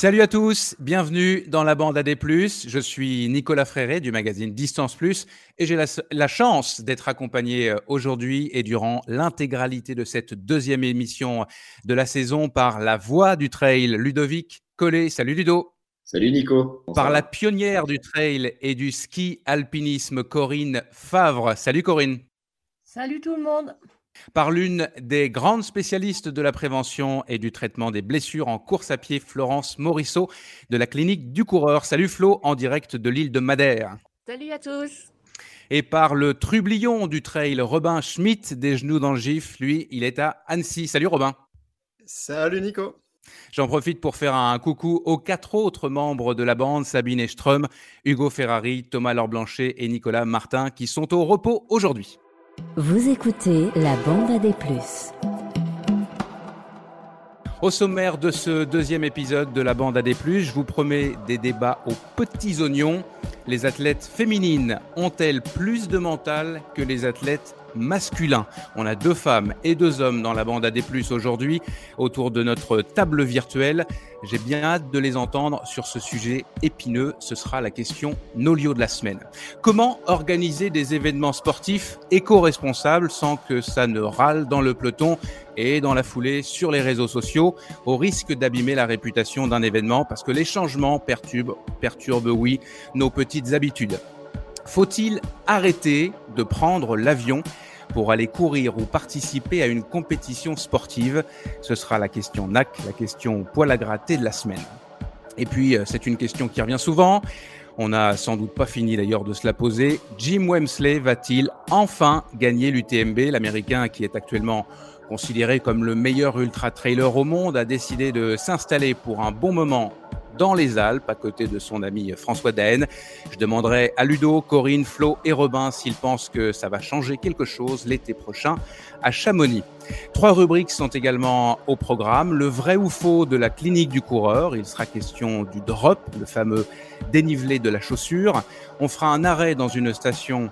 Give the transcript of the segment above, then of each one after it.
Salut à tous, bienvenue dans la bande AD+. Je suis Nicolas Fréré du magazine Distance Plus et j'ai la, chance d'être accompagné euh, aujourd'hui et durant l'intégralité de cette deuxième émission de la saison par la voix du trail, Ludovic Collet. Salut Ludo. Salut Nico. Par la pionnière du trail et du ski alpinisme, Corinne Favre. Salut Corinne. Salut tout le monde par l'une des grandes spécialistes de la prévention et du traitement des blessures en course à pied, Florence Morisseau, de la clinique du coureur. Salut Flo, en direct de l'île de Madère. Salut à tous. Et par le trublion du trail, Robin Schmitt, des genoux dans le gif, lui, il est à Annecy. Salut Robin. Salut Nico. J'en profite pour faire un coucou aux quatre autres membres de la bande, Sabine Estrom, Hugo Ferrari, Thomas Laure-Blanchet et Nicolas Martin, qui sont au repos aujourd'hui. Vous écoutez la bande à des plus. Au sommaire de ce deuxième épisode de la bande à des plus, je vous promets des débats aux petits oignons. Les athlètes féminines ont-elles plus de mental que les athlètes masculin. On a deux femmes et deux hommes dans la bande AD+, aujourd'hui, autour de notre table virtuelle. J'ai bien hâte de les entendre sur ce sujet épineux. Ce sera la question Nolio de la semaine. Comment organiser des événements sportifs éco-responsables sans que ça ne râle dans le peloton et dans la foulée sur les réseaux sociaux, au risque d'abîmer la réputation d'un événement parce que les changements perturbent, perturbent, oui, nos petites habitudes? Faut-il arrêter de prendre l'avion pour aller courir ou participer à une compétition sportive? Ce sera la question NAC, la question poil à gratter de la semaine. Et puis, euh, c'est une question qui revient souvent. On n'a sans doute pas fini d'ailleurs de se la poser. Jim Wemsley va-t-il enfin gagner l'UTMB L'Américain qui est actuellement considéré comme le meilleur ultra-trailer au monde a décidé de s'installer pour un bon moment dans les Alpes, à côté de son ami François Daen. Je demanderai à Ludo, Corinne, Flo et Robin s'ils pensent que ça va changer quelque chose l'été prochain à Chamonix. Trois rubriques sont également au programme. Le vrai ou faux de la clinique du coureur. Il sera question du drop, le fameux dénivelé de la chaussure. On fera un arrêt dans une station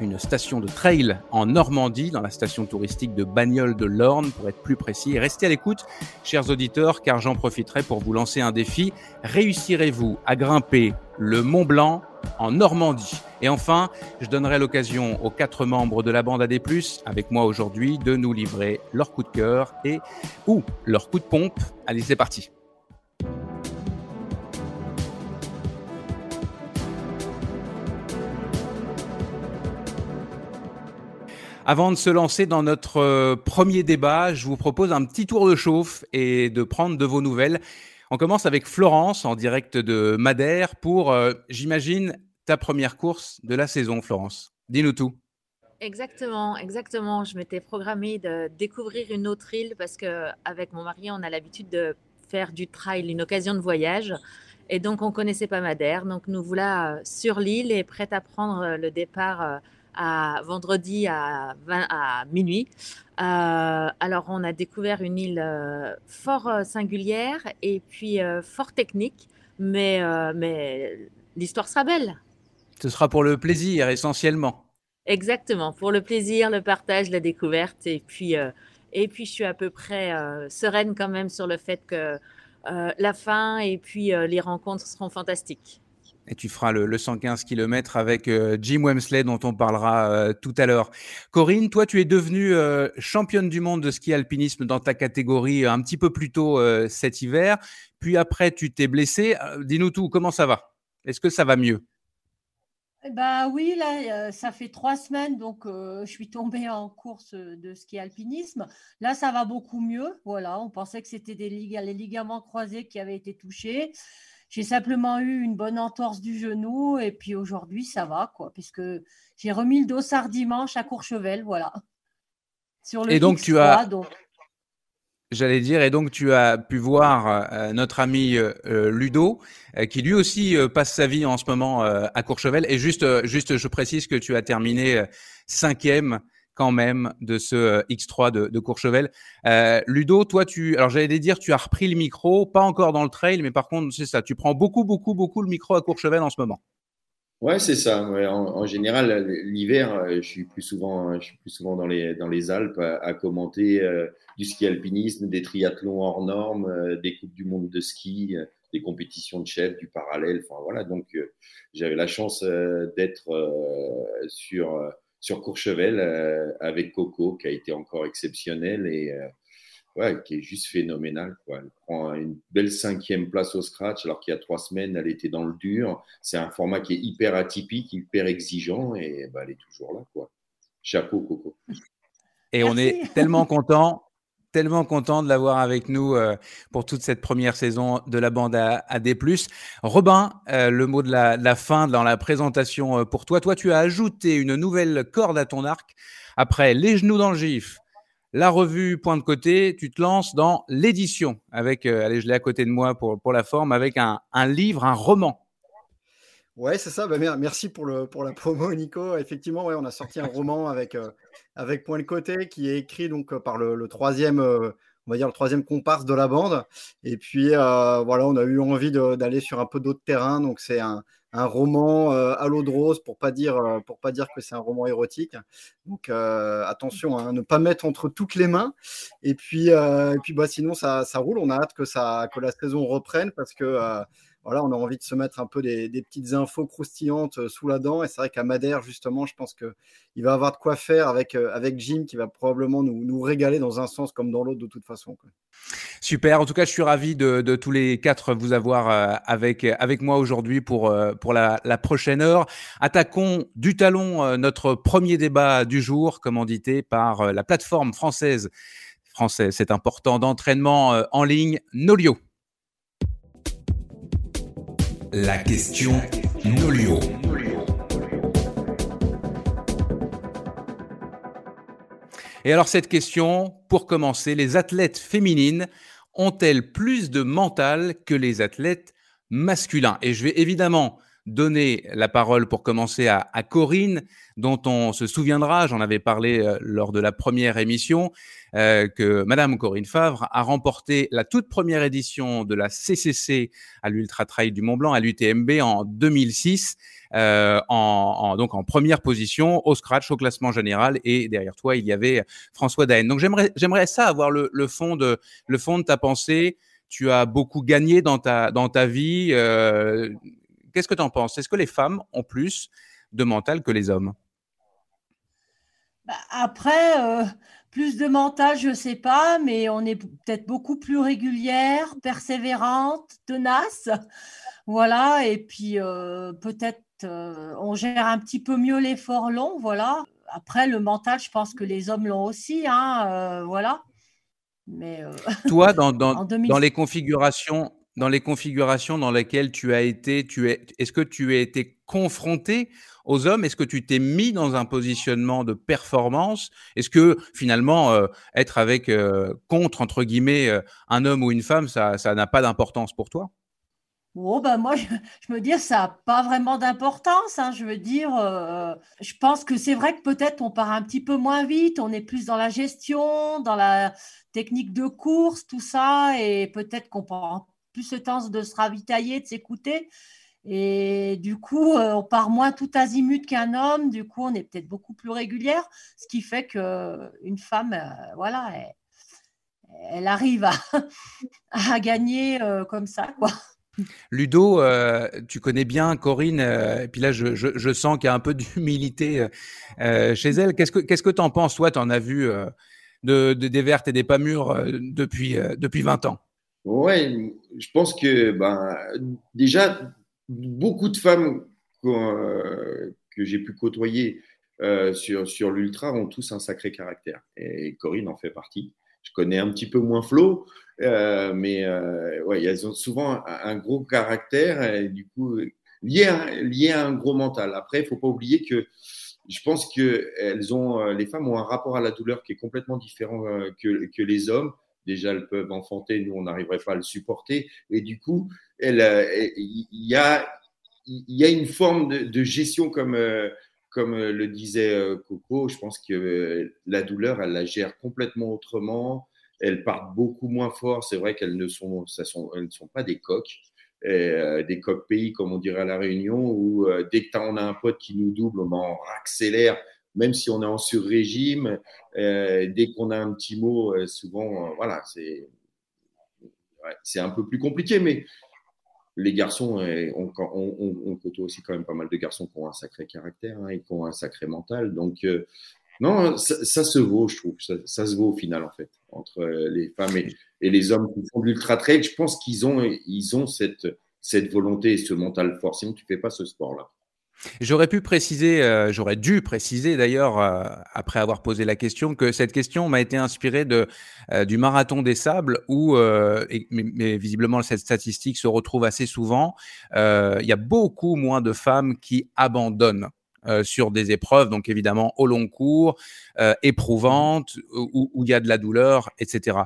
une station de trail en Normandie, dans la station touristique de Bagnoles de l'Orne, pour être plus précis. restez à l'écoute, chers auditeurs, car j'en profiterai pour vous lancer un défi. Réussirez-vous à grimper le Mont Blanc en Normandie? Et enfin, je donnerai l'occasion aux quatre membres de la bande AD+, avec moi aujourd'hui, de nous livrer leur coup de cœur et ou leur coup de pompe. Allez, c'est parti. Avant de se lancer dans notre euh, premier débat, je vous propose un petit tour de chauffe et de prendre de vos nouvelles. On commence avec Florence en direct de Madère pour, euh, j'imagine, ta première course de la saison, Florence. Dis-nous tout. Exactement, exactement. Je m'étais programmée de découvrir une autre île parce que avec mon mari, on a l'habitude de faire du trail, une occasion de voyage. Et donc, on connaissait pas Madère. Donc, nous voilà euh, sur l'île et prêtes à prendre le départ à vendredi à, à minuit. Euh, alors, on a découvert une île euh, fort euh, singulière et puis fort technique, mais, mais l'histoire sera belle. Ce sera pour le plaisir essentiellement. Exactement, pour le plaisir, le partage, la découverte. Et puis, et puis je suis à peu près sereine quand même sur le fait que la fin et puis les rencontres seront fantastiques et tu feras le, 115 km avec euh, Jim Wemsley dont on parlera euh, tout à l'heure. Corinne, toi tu es devenue euh, championne du monde de ski alpinisme dans ta catégorie un petit peu plus tôt cet hiver, puis après tu t'es blessée. Dis-nous tout, comment ça va? Est-ce que ça va mieux? Bah oui, là, ça fait trois semaines, donc je suis tombée en course de ski alpinisme. Là, ça va beaucoup mieux. Voilà, on pensait que c'était des les ligaments croisés qui avaient été touchés. J'ai simplement eu une bonne entorse du genou et puis aujourd'hui ça va quoi, puisque j'ai remis le dossard dimanche à Courchevel, voilà. Sur le et donc tu as, j'allais dire, et donc tu as pu voir euh, notre ami euh, Ludo, euh, qui lui aussi passe sa vie en ce moment à Courchevel. Et juste, juste, je précise que tu as terminé cinquième quand même de ce euh, X3 de, Courchevel. Euh, Ludo, toi, tu, alors j'allais dire, tu as repris le micro, pas encore dans le trail, mais par contre, c'est ça, tu prends beaucoup, beaucoup, beaucoup le micro à Courchevel en ce moment. Ouais, c'est ça. En, général, l'hiver, euh, je suis plus souvent, je suis plus souvent dans les dans les Alpes à, commenter du ski alpinisme, des triathlons hors normes, des coupes du monde de ski. des compétitions de chef, du parallèle. Enfin voilà, donc j'avais la chance d'être sur sur Courchevel avec Coco, qui a été encore exceptionnel et ouais, qui est juste phénoménal. Quoi. Elle prend une belle cinquième place au scratch, alors qu'il y a trois semaines, elle était dans le dur. C'est un format qui est hyper atypique, hyper exigeant, et bah, elle est toujours là. Quoi. Chapeau, Coco. Et on est tellement content tellement content de l'avoir avec nous euh, pour toute cette première saison de la bande à, D+. Robin, euh, le mot de la, de la, fin dans la présentation euh, pour toi. Toi, tu as ajouté une nouvelle corde à ton arc. Après Les genoux dans le gif, la revue Point de côté, tu te lances dans l'édition avec, euh, allez, je l'ai à côté de moi pour, pour la forme, avec un, un livre, un roman. Ouais, c'est ça. Bah, merci pour, la promo, Nico. Effectivement, on a sorti un roman avec, euh, Point de côté qui est écrit donc par le, troisième, euh, on va dire le troisième comparse de la bande. Et puis voilà, on a eu envie d'aller sur un peu d'autres terrains. Donc c'est un, roman euh, à l'eau de rose pour pas dire euh, pas dire que c'est un roman érotique. Donc euh, attention hein, ne pas mettre entre toutes les mains. Et puis bah sinon ça, ça roule. On a hâte que ça que la saison reprenne parce que on a envie de se mettre un peu des, petites infos croustillantes euh, sous la dent. Et c'est vrai qu'à Madère, justement, je pense qu'il va avoir de quoi faire avec, euh, Jim qui va probablement nous, régaler dans un sens comme dans l'autre de toute façon. Super. En tout cas, je suis ravi de, tous les quatre vous avoir euh, avec, moi aujourd'hui pour, la, prochaine heure. Attaquons du talon notre premier débat du jour, commandité par la plateforme française, française, c'est important, d'entraînement en ligne Nolio. La question Nolio. Et alors cette question, pour commencer, les athlètes féminines ont-elles plus de mental que les athlètes masculins? Et je vais évidemment donner la parole pour commencer à, Corinne, dont on se souviendra, j'en avais parlé euh, lors de la première émission, euh, que Madame Corinne Favre a remporté la toute première édition de la CCC à l'Ultra Trail du Mont Blanc à l'UTMB en 2006, euh, en, donc en première position au scratch au classement général et derrière toi il y avait François Daen. Donc j'aimerais ça avoir le, fond de ta pensée. Tu as beaucoup gagné dans ta vie. Qu'est-ce que tu en penses? Est-ce que les femmes ont plus de mental que les hommes? Bah, Après, euh, plus de mental, je ne sais pas, mais on est peut-être beaucoup plus régulière, persévérante, tenace. Voilà, et puis euh, peut-être euh, on gère un petit peu mieux l'effort long. Voilà. Après, le mental, je pense que les hommes l'ont aussi. Hein, voilà. Mais, Toi, dans, dans, dans les configurations dans les configurations dans lesquelles tu as été, tu es, est-ce que tu as été confronté aux hommes? Est-ce que tu t'es mis dans un positionnement de performance? Est-ce que finalement euh, être avec euh, contre entre guillemets euh, un homme ou une femme, ça, n'a pas d'importance pour toi? Oh ben moi, je, me dis, ça n'a pas vraiment d'importance. Hein. je veux dire, je pense que c'est vrai que peut-être on part un petit peu moins vite, on est plus dans la gestion, dans la technique de course, tout ça, et peut-être qu'on prend plus ce temps de se ravitailler, de s'écouter. Et du coup, euh, on part moins tout azimut qu'un homme. Du coup, on est peut-être beaucoup plus régulière, ce qui fait qu'une femme, euh, voilà, elle, arrive à, gagner euh, comme ça, quoi. Ludo, tu connais bien Corinne, et puis là, je, sens qu'il y a un peu d'humilité chez elle. Qu'est-ce que tu que en penses Toi, tu en as vu de, de, des vertes et des pas mûres depuis, depuis 20 ans? Ouais, je pense que ben, déjà, beaucoup de femmes euh, que j'ai pu côtoyer euh, sur, sur l'ultra ont tous un sacré caractère. Et Corinne en fait partie. Je connais un petit peu moins Flo, euh, mais ouais, elles ont souvent un, gros caractère du coup lié à, lié à un gros mental. Après, il faut pas oublier que je pense que elles ont, les femmes ont un rapport à la douleur qui est complètement différent que, que les hommes déjà elles peuvent enfanter, nous on n'arriverait pas à le supporter. Et du coup, euh, il y, a, y a une forme de, gestion comme, euh, comme euh, le disait Coco. Je pense que la douleur, elle la gère complètement autrement. Elles partent beaucoup moins fort. C'est vrai qu'elles ne sont, ça sont, elles sont pas des coques. des coques pays, comme on dirait à La Réunion, où dès que on a un pote qui nous double, on accélère même si on est en sur-régime, euh, dès qu'on a un petit mot, euh, souvent, euh, voilà, c'est c'est un peu plus compliqué. Mais les garçons, on, côtoie aussi quand même pas mal de garçons qui ont un sacré caractère hein, et qui ont un sacré mental. Donc, non, ça, se vaut, je trouve. Ça, se vaut au final, en fait, entre les femmes et, les hommes qui font de l'ultra trail. Je pense qu'ils ont, ils ont cette, cette volonté et ce mental fort. Sinon, tu fais pas ce sport-là. J'aurais pu préciser, euh, j'aurais dû préciser d'ailleurs, euh, après avoir posé la question, que cette question m'a été inspirée de, euh, du marathon des sables où, mais, visiblement cette statistique se retrouve assez souvent, il y a beaucoup moins de femmes qui abandonnent. sur des épreuves, donc évidemment au long cours, éprouvantes, où, il y a de la douleur, etc.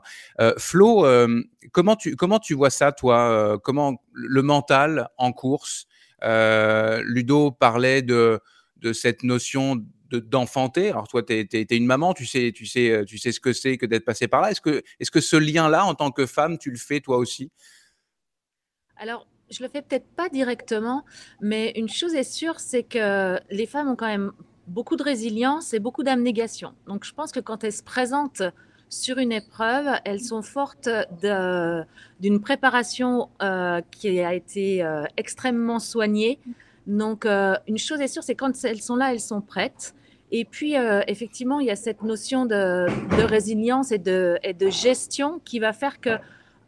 Flo, comment, tu, comment tu vois ça, toi Comment le mental en course euh, Ludo parlait de, de cette notion d'enfanter. Alors toi, tu es, une maman, tu sais, tu sais, euh, tu sais ce que c'est que d'être passé par là. Est-ce que, est -ce que ce lien-là, en tant que femme, tu le fais toi aussi? Alors, je le fais peut-être pas directement, mais une chose est sûre, c'est que les femmes ont quand même beaucoup de résilience et beaucoup d'abnégation. Donc, je pense que quand elles se présentent sur une épreuve, elles sont fortes d'une préparation euh, qui a été euh, extrêmement soignée. Donc, euh, une chose est sûre, c'est quand elles sont là, elles sont prêtes. Et puis, effectivement, il y a cette notion de, résilience et de, et de, gestion qui va faire que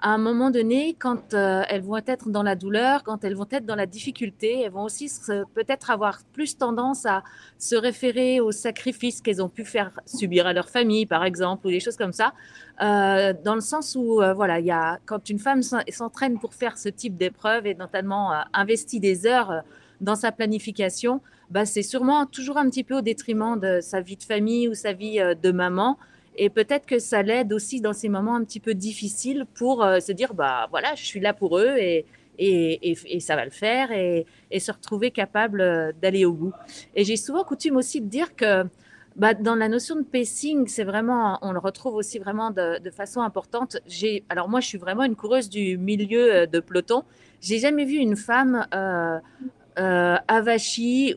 à un moment donné, quand euh, elles vont être dans la douleur, quand elles vont être dans la difficulté, elles vont aussi peut-être avoir plus tendance à se référer aux sacrifices qu'elles ont pu faire subir à leur famille, par exemple, ou des choses comme ça, euh, dans le sens où, euh, voilà, il y a, quand une femme s'entraîne pour faire ce type d'épreuve et notamment investit des heures dans sa planification, bah, c'est sûrement toujours un petit peu au détriment de sa vie de famille ou sa vie de maman. Et peut-être que ça l'aide aussi dans ces moments un petit peu difficiles pour euh, se dire, bah voilà, je suis là pour eux et, et, et, ça va le faire et, et se retrouver capable euh, d'aller au bout. Et j'ai souvent coutume aussi de dire que bah, dans la notion de pacing, c'est vraiment, on le retrouve aussi vraiment de, façon importante. Alors moi, je suis vraiment une coureuse du milieu euh, de peloton. J'ai jamais vu une femme euh,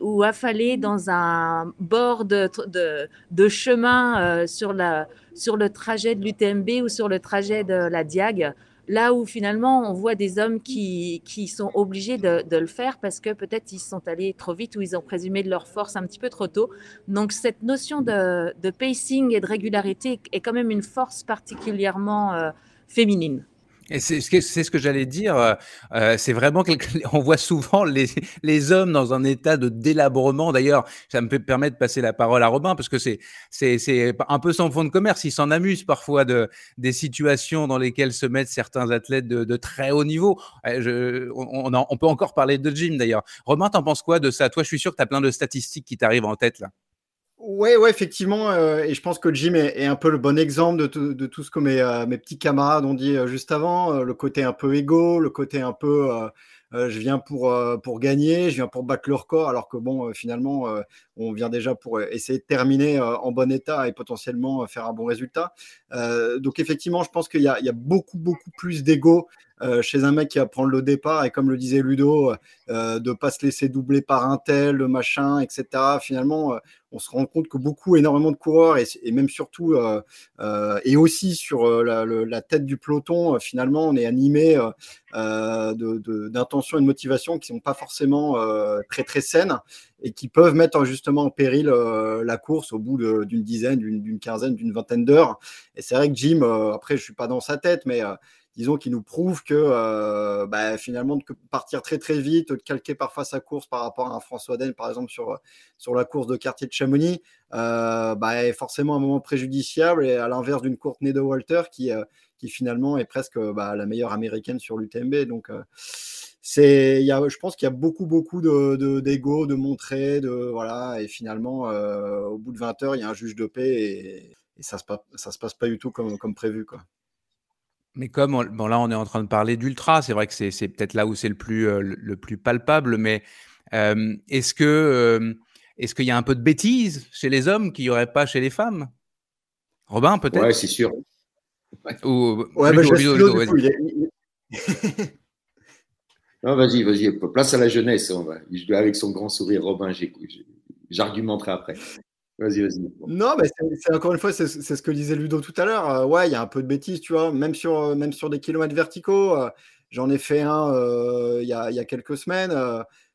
ou affalée dans un bord de, chemin euh, sur, le trajet de l'UTMB ou sur le trajet de la Diag, là où finalement on voit des hommes qui, sont obligés de, le faire parce que peut-être ils sont allés trop vite ou ils ont présumé de leur force un petit peu trop tôt. Donc cette notion de, de pacing et de régularité est quand même une force particulièrement euh, féminine. C'est ce que j'allais dire. Euh, euh c'est vraiment on voit souvent les, les hommes dans un état de délabrement. D'ailleurs, ça me permet de passer la parole à Robin parce que c'est c'est un peu sans fond de commerce. Il s'en amuse parfois de des situations dans lesquelles se mettent certains athlètes de, de très haut niveau. Euh, je, on, on, peut encore parler de gym d'ailleurs. Robin, t'en penses quoi de ça? Toi, je suis sûr que tu as plein de statistiques qui t'arrivent en tête là. Ouais, ouais, effectivement. Euh, et je pense que Jim est, un peu le bon exemple de, tout, ce que mes, euh, mes petits camarades ont dit euh, juste avant. le côté un peu égo, le côté un peu je viens pour, pour gagner, je viens pour battre le record, alors que bon, finalement, on vient déjà pour essayer de terminer en bon état et potentiellement faire un bon résultat. donc effectivement, je pense qu'il y, y, a beaucoup, beaucoup plus d'ego euh, chez un mec qui va prendre le départ et comme le disait Ludo, euh, de pas se laisser doubler par un tel, le machin, etc. Finalement, euh, on se rend compte que beaucoup, énormément de coureurs et, même surtout et aussi sur la, la, tête du peloton, finalement, on est animé d'intentions de, et de motivations qui sont pas forcément très très saines et qui peuvent mettre justement en péril la course au bout d'une dizaine, d'une quinzaine, d'une vingtaine d'heures. Et c'est vrai que Jim, après, je suis pas dans sa tête, mais disons, qui nous prouve que euh, bah, finalement, de partir très très vite, de calquer parfois sa course par rapport à un François Den, par exemple, sur, sur la course de quartier de Chamonix, euh, bah, est forcément un moment préjudiciable, et à l'inverse d'une Courtney de Walter, qui, euh, qui finalement est presque bah, la meilleure américaine sur l'UTMB. Donc, c'est, y a, je pense qu'il y a beaucoup, beaucoup de, d'ego, de, montrer, de, voilà, et finalement, au bout de 20 heures, il y a un juge de paix et, ça ne se, ça se passe pas du tout comme, comme prévu. Quoi. Mais comme bon, là, on est en train de parler d'ultra, c'est vrai que c'est peut-être là où c'est le plus, euh, le plus palpable, mais euh, est-ce que euh, est-ce qu'il y a un peu de bêtise chez les hommes qu'il n'y aurait pas chez les femmes? Robin, peut-être? Ouais, c'est sûr. Ou, ouais, bah, vas-y. non, vas-y, vas-y, place à la jeunesse. On va. Avec son grand sourire, Robin, j'argumenterai après. Vas-y, vas-y. Non, mais c'est encore une fois, c'est ce que disait Ludo tout à l'heure. Euh, ouais, il y a un peu de bêtises, tu vois, même sur, euh, même sur des kilomètres verticaux. J'en ai fait un il y, a, quelques semaines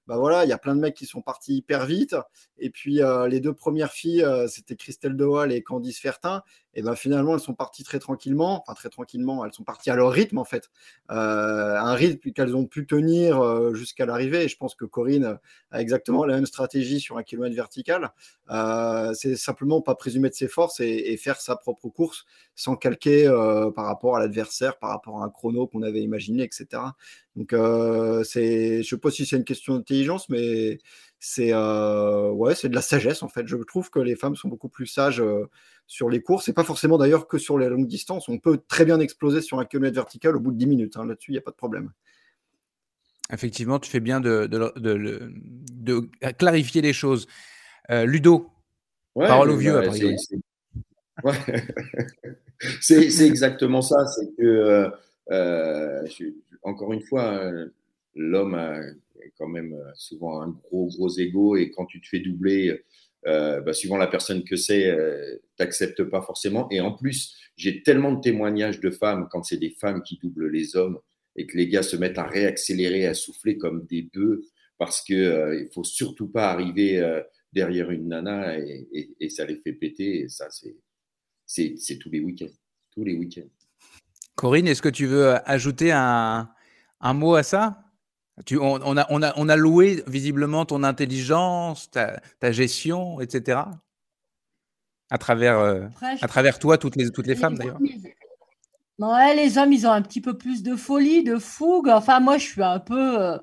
bah voilà, il y a plein de mecs qui sont partis hyper vite. Et puis euh, les deux premières filles, euh, c'était Christelle Doal et Candice Fertin. Et ben finalement, elles sont parties très tranquillement, enfin très tranquillement, elles sont parties à leur rythme en fait, euh, un rythme qu'elles ont pu tenir jusqu'à l'arrivée. Et je pense que Corinne a exactement la même stratégie sur un kilomètre vertical. c'est simplement pas présumer de ses forces et, faire sa propre course sans calquer par rapport à l'adversaire, par rapport à un chrono qu'on avait imaginé, etc. Donc, je ne sais pas si c'est une question d'intelligence, mais c'est euh, ouais, c'est de la sagesse en fait. Je trouve que les femmes sont beaucoup plus sages euh, sur les courses, et pas forcément d'ailleurs que sur les longues distances. On peut très bien exploser sur un kilomètre vertical au bout de 10 minutes. Hein. Là-dessus, il n'y a pas de problème. Effectivement, tu fais bien de, de, clarifier les choses. Ludo, parole au vieux. Bah, c'est, c'est exactement ça. C'est que encore une fois, euh, l'homme a quand même euh, souvent un gros, gros ego et quand tu te fais doubler, euh, bah, suivant la personne que c'est, euh, t'acceptes pas forcément. Et en plus, j'ai tellement de témoignages de femmes quand c'est des femmes qui doublent les hommes et que les gars se mettent à réaccélérer, à souffler comme des bœufs parce que il faut surtout pas arriver derrière une nana et, ça les fait péter. Ça, c'est, c'est tous les week-ends, tous les week-ends. Corinne, est-ce que tu veux ajouter un, mot à ça? Tu, on, a, on, a, on, a, loué visiblement ton intelligence, ta, gestion, etc. À travers, euh, à travers toi, toutes les, toutes les femmes d'ailleurs. Ouais, les hommes, ils ont un petit peu plus de folie, de fougue. Enfin, moi, je suis un peu, euh,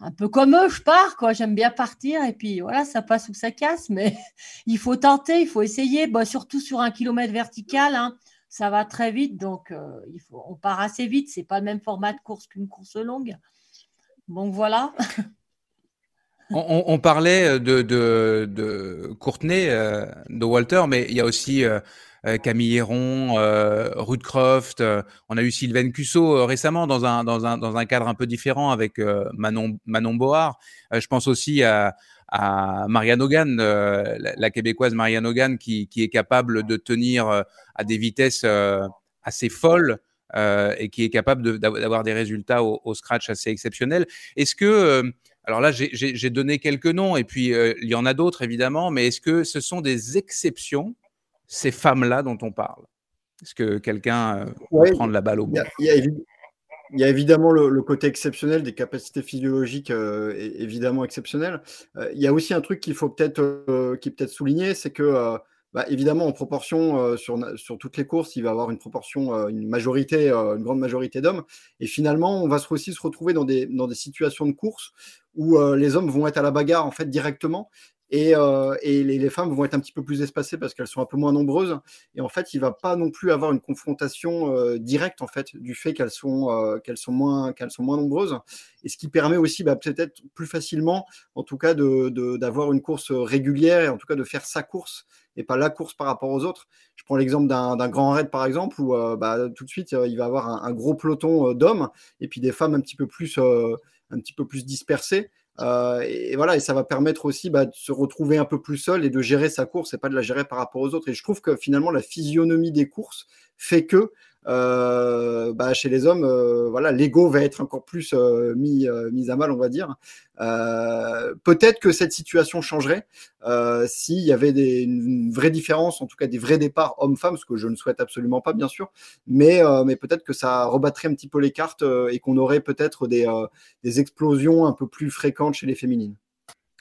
un peu comme eux, je pars, quoi. J'aime bien partir et puis voilà, ça passe ou ça casse, mais il faut tenter, il faut essayer, surtout sur un kilomètre vertical. Hein ça va très vite, donc euh, il faut, on part assez vite. C'est pas le même format de course qu'une course longue. Donc voilà. on, parlait de, de, de Courtenay, euh, de Walter, mais il y a aussi euh, Camille Héron, Ruth Croft. on a eu Sylvain Cusso récemment dans un, cadre un peu différent avec Manon, Manon Board. je pense aussi à, Marianne Hogan, euh, la, québécoise Marianne Hogan, qui, est capable de tenir euh, à des vitesses euh, assez folles et qui est capable d'avoir des résultats au, scratch assez exceptionnels. Est-ce que, alors là, j'ai donné quelques noms et puis il y en a d'autres évidemment, mais est-ce que ce sont des exceptions, ces femmes-là dont on parle? Est-ce que quelqu'un peut prendre la balle au bout? il y a évidemment le, côté exceptionnel des capacités physiologiques, euh, évidemment exceptionnelles. Euh, il y a aussi un truc qu'il faut peut-être euh, peut souligner, c'est que bah, évidemment en proportion sur, sur toutes les courses, il va avoir une proportion, une majorité, une grande majorité d'hommes. Et finalement, on va aussi se retrouver dans des, dans des situations de course où les hommes vont être à la bagarre en fait directement et, euh, les, femmes vont être un petit peu plus espacées parce qu'elles sont un peu moins nombreuses. Et en fait, il va pas non plus avoir une confrontation euh, directe en fait du fait qu'elles sont euh, qu'elles sont moins qu'elles sont moins nombreuses. Et ce qui permet aussi bah, peut-être plus facilement, en tout cas, de d'avoir une course régulière et en tout cas de faire sa course et pas la course par rapport aux autres. Je prends l'exemple d'un grand raid par exemple où bah, tout de suite il va avoir un, un gros peloton d'hommes et puis des femmes un petit peu plus un petit peu plus dispersées. Euh, et, voilà, et ça va permettre aussi bah, de se retrouver un peu plus seul et de gérer sa course et pas de la gérer par rapport aux autres. Et je trouve que finalement, la physionomie des courses fait que euh, bah, chez les hommes, euh, voilà, l'ego va être encore plus euh, mis, à mal, on va dire. Peut-être que cette situation changerait s'il y avait des, une vraie différence, en tout cas des vrais départs hommes-femmes, ce que je ne souhaite absolument pas, bien sûr. Mais, mais peut-être que ça rebattrait un petit peu les cartes et qu'on aurait peut-être des, des explosions un peu plus fréquentes chez les féminines.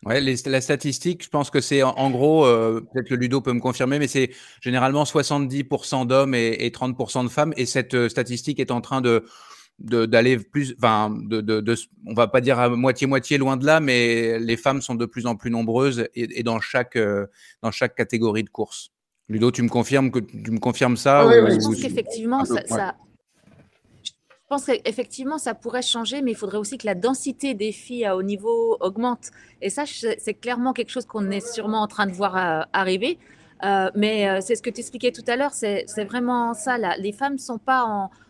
Ouais, la statistique, je pense que c'est en, gros, euh, peut-être le Ludo peut me confirmer, mais c'est généralement 70% d'hommes et, 30% de femmes. Et cette euh, statistique est en train de d'aller plus, enfin, de, de, on va pas dire à moitié-moitié loin de là, mais les femmes sont de plus en plus nombreuses et, dans chaque euh, dans chaque catégorie de course. Ludo, tu me confirmes que tu me confirmes ça ah Je pense qu'effectivement, ça, je pense qu'effectivement, ça pourrait changer, mais il faudrait aussi que la densité des filles à haut niveau augmente. Et ça, c'est clairement quelque chose qu'on est sûrement en train de voir euh, arriver. Euh, mais euh, c'est ce que tu expliquais tout à l'heure, c'est vraiment ça. Là. Les femmes ne sont pas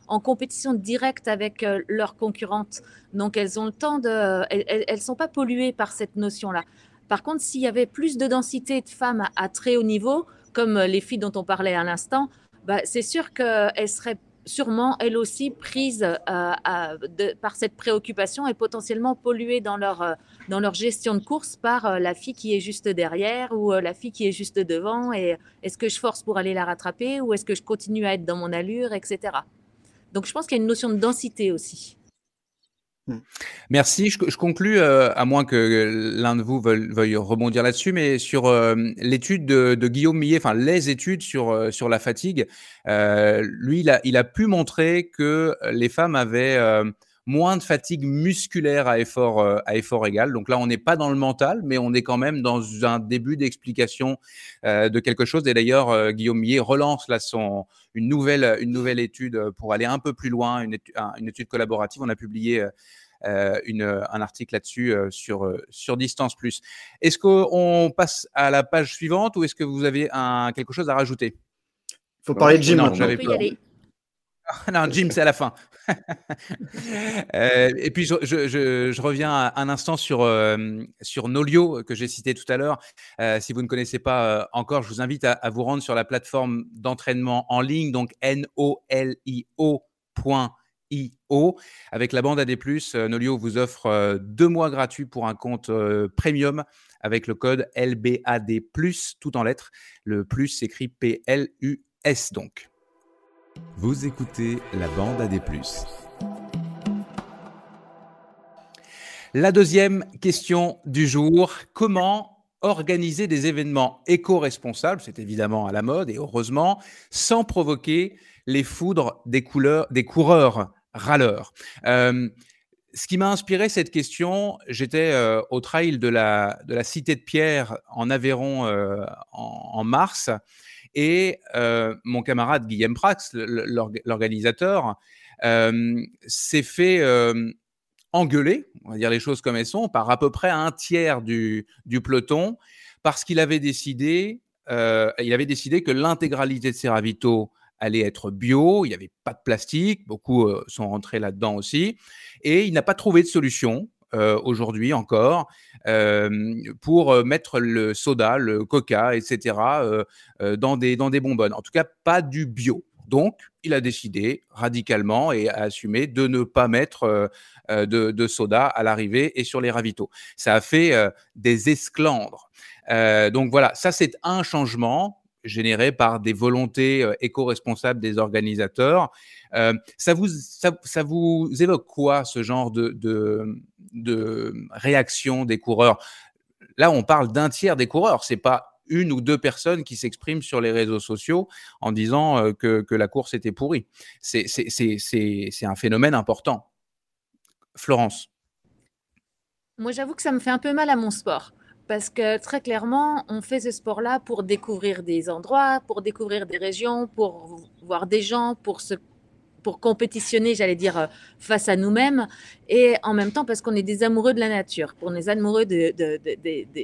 en, compétition directe avec leurs concurrentes. Donc, elles ont le temps de. Elles ne sont pas polluées par cette notion-là. Par contre, s'il y avait plus de densité de femmes à, très haut niveau, comme les filles dont on parlait à l'instant, bah, c'est sûr qu'elles seraient sûrement elles aussi prises par cette préoccupation et potentiellement polluées dans leur, dans leur gestion de course par la fille qui est juste derrière ou la fille qui est juste devant. Et est-ce que je force pour aller la rattraper ou est-ce que je continue à être dans mon allure, etc. Donc je pense qu'il y a une notion de densité aussi. Hmm. Merci. Je, je conclus, euh, à moins que l'un de vous veuille, rebondir là-dessus, mais sur euh, l'étude de, de, Guillaume Millet, enfin les études sur, euh, sur la fatigue, lui, il a, il a pu montrer que les femmes avaient moins de fatigue musculaire à effort, à effort égal. Donc là, on n'est pas dans le mental, mais on est quand même dans un début d'explication de quelque chose. Et d'ailleurs, Guillaume Millet relance là son, une, nouvelle, une nouvelle étude pour aller un peu plus loin, une étude, une étude collaborative. On a publié une, un article là-dessus sur, sur Distance Plus. Est-ce qu'on passe à la page suivante ou est-ce que vous avez un, quelque chose à rajouter? Il faut parler de. Non, non, Jim, c'est à la fin. euh, et puis, je, reviens un instant sur, euh, sur Nolio que j'ai cité tout à l'heure. Euh, si vous ne connaissez pas euh, encore, je vous invite à, à, vous rendre sur la plateforme d'entraînement en ligne, donc N-O-L-I-O.io. Avec la bande AD+, Nolio vous offre deux mois gratuits pour un compte premium avec le code LBAD+, tout en lettres. Le plus s'écrit P-L-U-S donc. Vous écoutez la bande à des La deuxième question du jour, comment organiser des événements éco-responsables, c'est évidemment à la mode et heureusement, sans provoquer les foudres des, couleurs, des coureurs râleurs. Euh, ce qui m'a inspiré cette question, j'étais euh, au trail de la, de la Cité de Pierre en Aveyron euh, en, mars et euh, mon camarade Guillaume Prax, l'organisateur, euh, s'est fait euh, engueuler, on va dire les choses comme elles sont, par à peu près un tiers du, du peloton, parce qu'il avait décidé, il avait décidé que l'intégralité de ses ravitaux allait être bio, il n'y avait pas de plastique, beaucoup sont rentrés là-dedans aussi, et il n'a pas trouvé de solution euh, aujourd'hui encore euh, pour euh, mettre le soda, le coca, etc. dans, des, dans des bonbonnes. En tout cas, pas du bio. Donc, il a décidé radicalement et a assumé de ne pas mettre de, de, soda à l'arrivée et sur les ravitaux. Ça a fait des esclandres. donc voilà, ça c'est un changement généré par des volontés éco-responsables des organisateurs. ça, vous, ça, vous évoque quoi ce genre de, de, de réaction des coureurs? Là, on parle d'un tiers des coureurs. C'est pas une ou deux personnes qui s'expriment sur les réseaux sociaux en disant euh, que, que la course était pourrie. C'est un phénomène important. Florence. Moi, j'avoue que ça me fait un peu mal à mon sport. Parce que très clairement, on fait ce sport-là pour découvrir des endroits, pour découvrir des régions, pour voir des gens, pour se pour compétitionner, j'allais dire, euh, face à nous-mêmes, et en même temps parce qu'on est des amoureux de la nature, pour des amoureux de,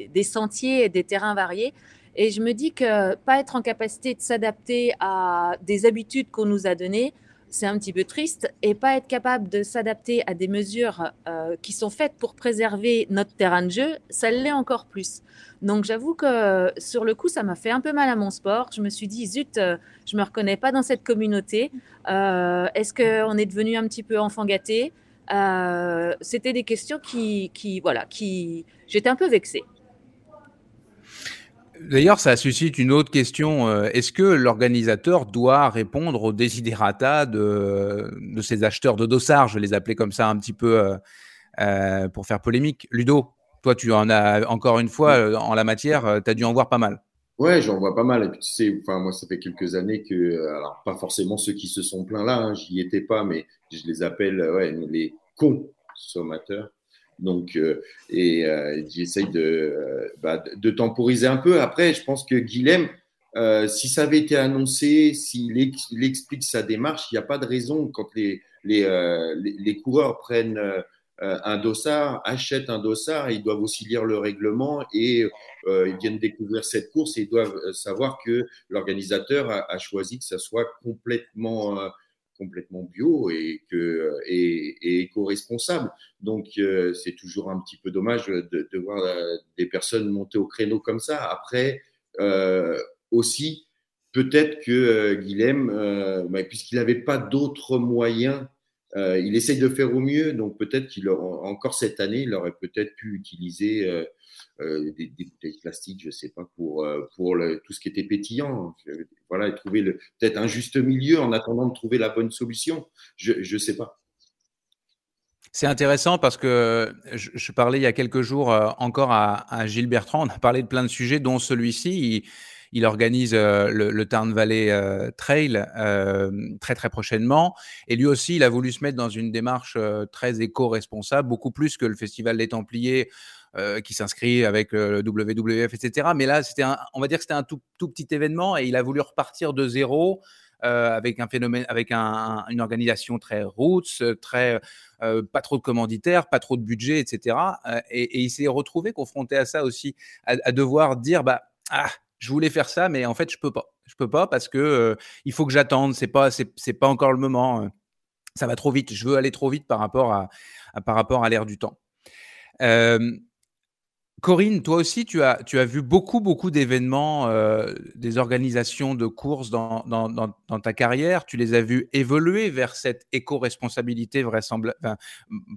des sentiers et des terrains variés. Et je me dis que pas être en capacité de s'adapter à des habitudes qu'on nous a données, c'est un petit peu triste et pas être capable de s'adapter à des mesures euh, qui sont faites pour préserver notre terrain de jeu, ça l'est encore plus. Donc j'avoue que sur le coup, ça m'a fait un peu mal à mon sport. Je me suis dit, zut, euh, je me reconnais pas dans cette communauté. Euh, est-ce qu'on est devenu un petit peu enfant gâté? C'était des questions qui, qui voilà, qui j'étais un peu vexée. D'ailleurs, ça suscite une autre question. Euh, est-ce que l'organisateur doit répondre aux desiderata de, de ces acheteurs de dossards Je les appelais comme ça un petit peu euh, euh, pour faire polémique. Ludo, toi, tu en as encore une fois en la matière, tu as dû en voir pas mal. Ouais, j'en vois pas mal. Et puis, tu sais, enfin, moi, ça fait quelques années que, alors, pas forcément ceux qui se sont plaints là, hein, j'y étais pas, mais je les appelle ouais, les consommateurs. Donc, euh, et euh, j'essaye de, euh, bah, de temporiser un peu. Après, je pense que Guilhem, si ça avait été annoncé, s'il explique sa démarche, il n'y a pas de raison quand les, coureurs prennent un dossard, achètent un dossard, ils doivent aussi lire le règlement et ils viennent découvrir cette course et ils doivent savoir que l'organisateur a, choisi que ça soit complètement complètement bio et, que, et, éco-responsable. Donc, euh, c'est toujours un petit peu dommage de, voir euh, des personnes monter au créneau comme ça. Après, euh, aussi, peut-être que Guilhem, puisqu'il n'avait pas d'autres moyens, il essaye de faire au mieux. Donc peut-être qu'il encore cette année, il aurait peut-être pu utiliser des, des, bouteilles plastiques, je ne sais pas, pour, pour tout ce qui était pétillant. Voilà, et trouver peut-être un juste milieu en attendant de trouver la bonne solution. Je ne sais pas. C'est intéressant parce que je, parlais il y a quelques jours encore à, Gilles Bertrand. On a parlé de plein de sujets, dont celui-ci il organise euh, le, le, Tarn Valley euh, Trail euh, très très prochainement. Et lui aussi, il a voulu se mettre dans une démarche très éco-responsable, beaucoup plus que le Festival des Templiers. Qui s'inscrit avec le WWF, etc. Mais là, c'était, on va dire que c'était un tout, petit événement et il a voulu repartir de zéro avec un phénomène, avec un, une organisation très roots, très pas trop de commanditaires, pas trop de budget, etc. Et, il s'est retrouvé confronté à ça aussi, à, devoir dire bah ah, je voulais faire ça, mais en fait, je peux pas. Je peux pas parce que euh, il faut que j'attende. C'est pas, c'est, pas encore le moment. Euh. ça va trop vite. Je veux aller trop vite par rapport à, par rapport à l'ère du temps. Corinne, toi aussi, tu as, vu beaucoup, beaucoup d'événements, euh, des organisations de courses dans, ta carrière. Tu les as vus évoluer vers cette éco-responsabilité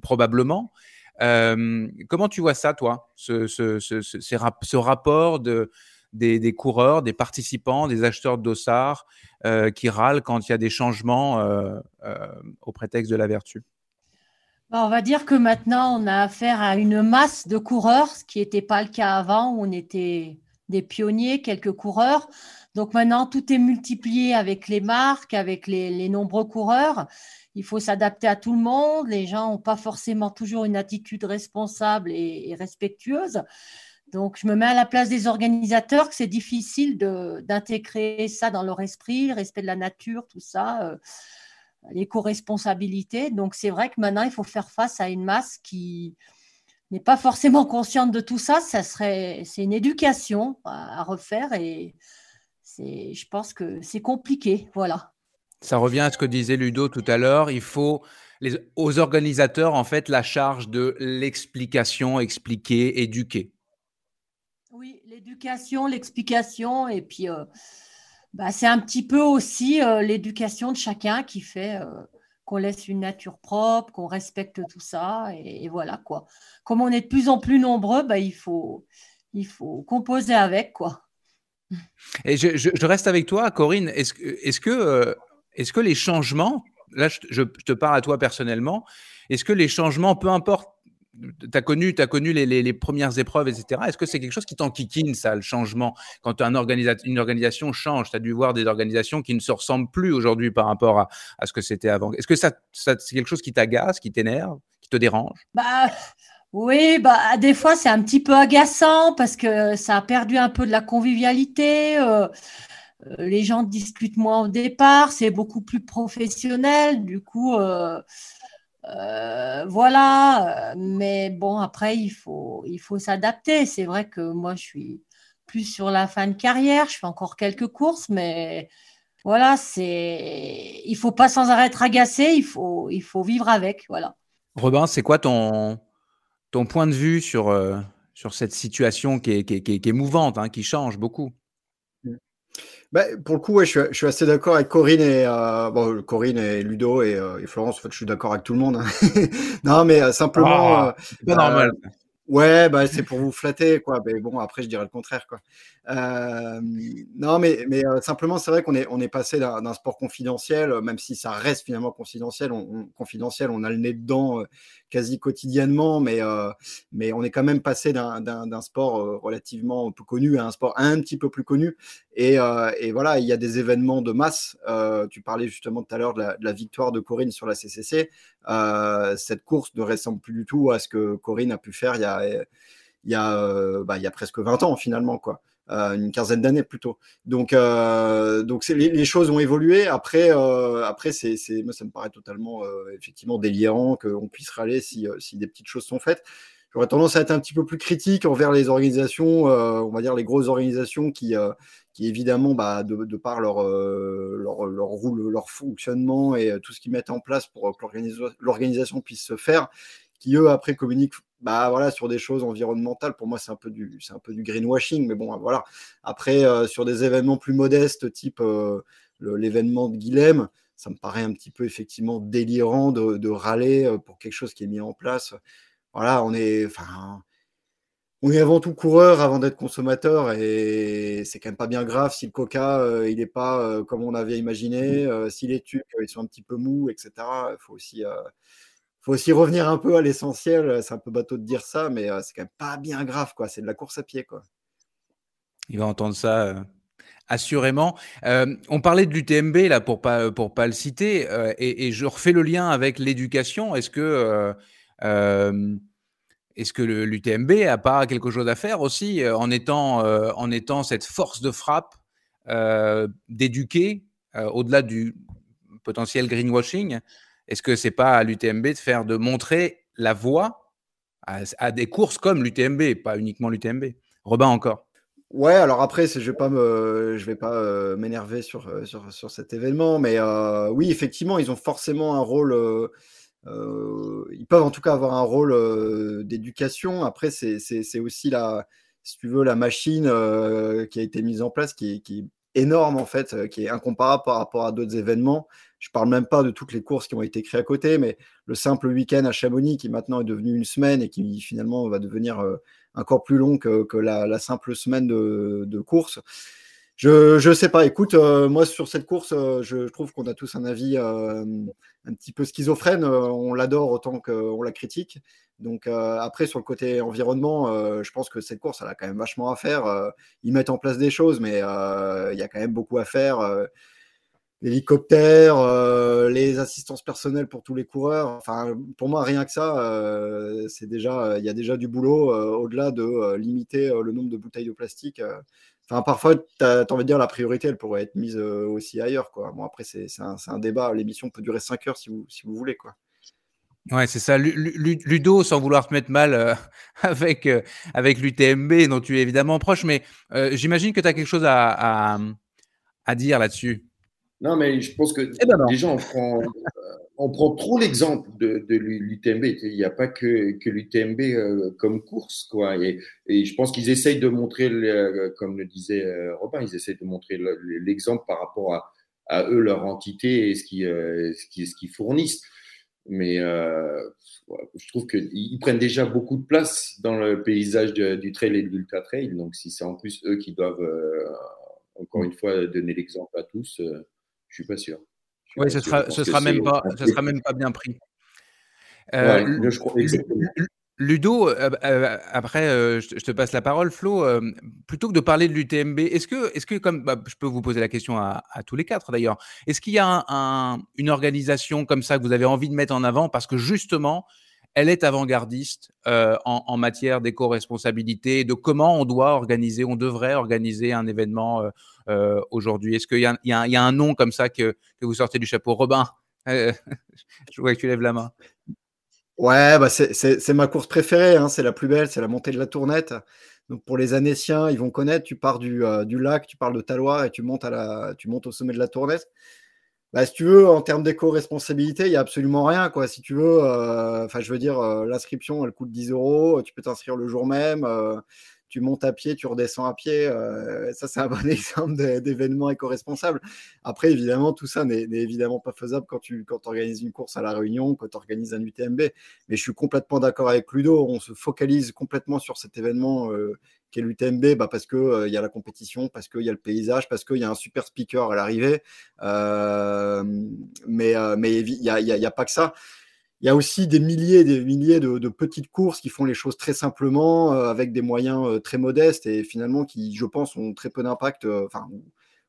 probablement. comment tu vois ça, toi, ce, rapport de, des, coureurs, des participants, des acheteurs de dossards euh, qui râlent quand il y a des changements euh, euh, au prétexte de la vertu On va dire que maintenant, on a affaire à une masse de coureurs, ce qui n'était pas le cas avant, où on était des pionniers, quelques coureurs. Donc maintenant, tout est multiplié avec les marques, avec les, nombreux coureurs. Il faut s'adapter à tout le monde. Les gens n'ont pas forcément toujours une attitude responsable et respectueuse. Donc, je me mets à la place des organisateurs que c'est difficile d'intégrer ça dans leur esprit, le respect de la nature, tout ça, euh, l'éco-responsabilité. Donc, c'est vrai que maintenant, il faut faire face à une masse qui n'est pas forcément consciente de tout ça. ça serait, c'est une éducation à, refaire et je pense que c'est compliqué. Voilà. Ça revient à ce que disait Ludo tout à l'heure. Il faut les, aux organisateurs, en fait, la charge de l'explication, expliquer, éduquer. Oui, l'éducation, l'explication, et puis euh, bah, c'est un petit peu aussi euh, l'éducation de chacun qui fait euh, qu'on laisse une nature propre, qu'on respecte tout ça, et, voilà quoi. Comme on est de plus en plus nombreux, bah, il, faut, il faut composer avec quoi. Et je, reste avec toi, Corinne. Est-ce est que, est que les changements, là je, je, te parle à toi personnellement, est-ce que les changements, peu importe tu as connu, as connu les, premières épreuves, etc. Est-ce que c'est quelque chose qui t'enquiquine, ça, le changement? Quand un une organisation change, tu as dû voir des organisations qui ne se ressemblent plus aujourd'hui par rapport à, ce que c'était avant. Est-ce que ça, c'est quelque chose qui t'agace, qui t'énerve, qui te dérange? Bah, Oui, bah, des fois, c'est un petit peu agaçant parce que ça a perdu un peu de la convivialité. Euh, euh, les gens discutent moins au départ, c'est beaucoup plus professionnel. Du coup, euh, euh, voilà, euh, mais bon, après, il faut, il faut s'adapter. C'est vrai que moi, je suis plus sur la fin de carrière, je fais encore quelques courses, mais voilà, c'est, il faut pas sans arrêt être agacé, il faut, il faut vivre avec, voilà. Robin, c'est quoi ton, ton point de vue sur, euh, sur cette situation qui est, qui qui est, mouvante, hein, qui change beaucoup? Bah, pour le coup, ouais, je, suis, je, suis, assez d'accord avec Corinne et euh, bon, Corinne et Ludo et, euh, et, Florence. En fait, je suis d'accord avec tout le monde. Hein. non, mais euh, simplement. C'est pas normal. Ouais, bah, c'est pour vous flatter, quoi. Mais bon, après, je dirais le contraire, quoi. Non, mais, mais simplement, c'est vrai qu'on est, on est passé d'un sport confidentiel, même si ça reste finalement confidentiel. On, confidentiel, on a le nez dedans quasi quotidiennement, mais, mais on est quand même passé d'un sport relativement peu connu à un sport un petit peu plus connu. Et, et voilà, il y a des événements de masse. tu parlais justement tout à l'heure de, de, la victoire de Corinne sur la CCC. cette course ne ressemble plus du tout à ce que Corinne a pu faire il y a, il y a, bah, il y a presque 20 ans finalement, quoi. Euh, une quinzaine d'années plutôt. Donc, euh, donc les, les, choses ont évolué. Après, euh, après, c'est, moi, ça me paraît totalement effectivement délirant qu'on puisse râler si, si des petites choses sont faites. J'aurais tendance à être un petit peu plus critique envers les organisations, on va dire les grosses organisations qui, qui évidemment, bah, de, de, par leur, leur, leur, rôle, leur fonctionnement et tout ce qu'ils mettent en place pour que l'organisation puisse se faire, qui eux après communiquent bah voilà, sur des choses environnementales, pour moi, c'est un peu du, c'est un peu du greenwashing. Mais bon, voilà. Après, euh, sur des événements plus modestes, type euh, l'événement de Guilhem, ça me paraît un petit peu effectivement délirant de, de, râler euh, pour quelque chose qui est mis en place. Voilà, on est, enfin, on est avant tout coureur avant d'être consommateur et c'est quand même pas bien grave si le coca euh, il n'est pas euh, comme on avait imaginé, euh, si les tubes ils sont un petit peu mous, etc. Il faut aussi, faut aussi revenir un peu à l'essentiel. C'est un peu bateau de dire ça, mais c'est quand même pas bien grave quoi. C'est de la course à pied quoi. Il va entendre ça. Assurément. on parlait de l'UTMB là pour pas pour pas le citer et, et, je refais le lien avec l'éducation. Est-ce que est-ce que l'UTMB n'a pas quelque chose à faire aussi euh, en étant, euh, en étant cette force de frappe euh, d'éduquer au-delà du potentiel greenwashing Est-ce que c'est pas à l'UTMB de faire, de montrer la voie à, des courses comme l'UTMB, pas uniquement l'UTMB Robin encore. Ouais, alors après, je vais pas me, je vais pas m'énerver sur, sur, sur, cet événement, mais oui, effectivement, ils ont forcément un rôle euh, ils peuvent en tout cas avoir un rôle euh, d'éducation. Après, c'est aussi la, machine euh, qui a été mise en place, qui, énorme en fait, qui est incomparable par rapport à d'autres événements. Je parle même pas de toutes les courses qui ont été créées à côté, mais le simple week-end à Chamonix qui maintenant est devenu une semaine et qui finalement va devenir encore plus long que, la, simple semaine de course. Je je sais pas. Écoute, euh, moi sur cette course, euh, je, trouve qu'on a tous un avis euh, un petit peu schizophrène. on l'adore autant qu'on la critique. Donc après sur le côté environnement, je pense que cette course, elle a quand même vachement à faire. ils mettent en place des choses, mais il y a quand même beaucoup à faire. L'hélicoptère, les assistances personnelles pour tous les coureurs. Enfin, pour moi, rien que ça, c'est déjà, il y a déjà du boulot au-delà de limiter le nombre de bouteilles de plastique Enfin, parfois, tu as, envie de dire la priorité, elle pourrait être mise euh, aussi ailleurs. Quoi. Bon, après, c'est un, un, débat. L'émission peut durer 5 heures si vous, si vous voulez. Quoi. Ouais, c'est ça. Ludo, sans vouloir te mettre mal euh, avec, euh, avec l'UTMB, dont tu es évidemment proche, mais j'imagine que tu as quelque chose à, à, à dire là-dessus. Non, mais je pense que eh ben déjà, on prend, on prend trop l'exemple de, de l'UTMB. Il n'y a pas que, que l'UTMB euh, comme course, quoi. Et, et je pense qu'ils essayent de montrer, comme le disait euh, Robin, ils essayent de montrer l'exemple par rapport à, à, eux, leur entité et ce qu'ils euh, fournissent. Mais euh, je trouve qu'ils prennent déjà beaucoup de place dans le paysage du trail et de l'ultra trail. Donc, si c'est en plus eux qui doivent, encore une fois, donner l'exemple à tous, je suis pas sûr. Oui, ce sera, ce sera même pas, ce sera même pas bien pris. Euh, je crois, Ludo, euh, euh, après, je te passe la parole, Flo. plutôt que de parler de l'UTMB, est-ce que, comme bah, je peux vous poser la question à, tous les quatre d'ailleurs, est-ce qu'il y a un, une organisation comme ça que vous avez envie de mettre en avant parce que justement, elle est avant-gardiste en, en, matière d'éco-responsabilité, de comment on doit organiser, on devrait organiser un événement euh, aujourd'hui Est-ce qu'il y, a un nom comme ça que, vous sortez du chapeau? Robin, euh, je vois que tu lèves la main. Ouais, bah c'est ma course préférée, hein, c'est la plus belle, c'est la montée de la Tournette. Donc pour les Annéciens, ils vont connaître, tu pars du, euh, lac, tu parles de Talois et tu montes, à la, tu montes au sommet de la Tournette. Bah, si tu veux, en termes d'éco-responsabilité, il n'y a absolument rien. Quoi. Si tu veux, enfin, je veux dire, l'inscription, elle coûte 10 euros, tu peux t'inscrire le jour même tu montes à pied, tu redescends à pied. Euh, ça, c'est un bon exemple d'événement éco-responsable. Après, évidemment, tout ça n'est évidemment pas faisable quand tu quand organises une course à La Réunion, quand tu organises un UTMB. Mais je suis complètement d'accord avec Ludo. On se focalise complètement sur cet événement euh, qu'est l'UTMB bah, parce qu'il euh, y a la compétition, parce qu'il y a le paysage, parce qu'il y a un super speaker à l'arrivée. mais mais il n'y a, y a pas que ça il y a aussi des milliers et des milliers de, petites courses qui font les choses très simplement, euh, avec des moyens euh, très modestes et finalement qui, je pense, ont très peu d'impact, euh, enfin,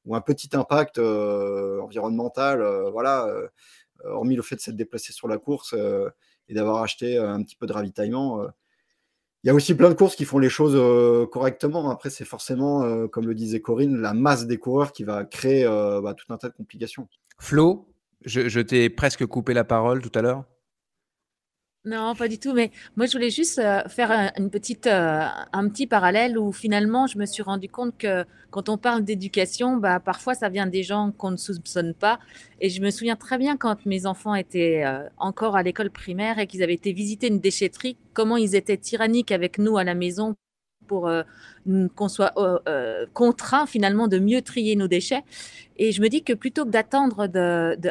ou un petit impact environnemental, voilà, hormis le fait de s'être déplacé sur la course et d'avoir acheté un petit peu de ravitaillement. il y a aussi plein de courses qui font les choses correctement. Après, c'est forcément, comme le disait Corinne, la masse des coureurs qui va créer bah, tout un tas de complications. Flo, je t'ai presque coupé la parole tout à l'heure. Non, pas du tout. Mais moi, je voulais juste euh, faire un, une petite, euh, un petit parallèle où finalement, je me suis rendu compte que quand on parle d'éducation, bah, parfois, ça vient des gens qu'on ne soupçonne pas. Et je me souviens très bien quand mes enfants étaient euh, encore à l'école primaire et qu'ils avaient été visiter une déchetterie, comment ils étaient tyranniques avec nous à la maison pour euh, qu'on soit euh, euh, contraint finalement de mieux trier nos déchets. Et je me dis que plutôt que d'attendre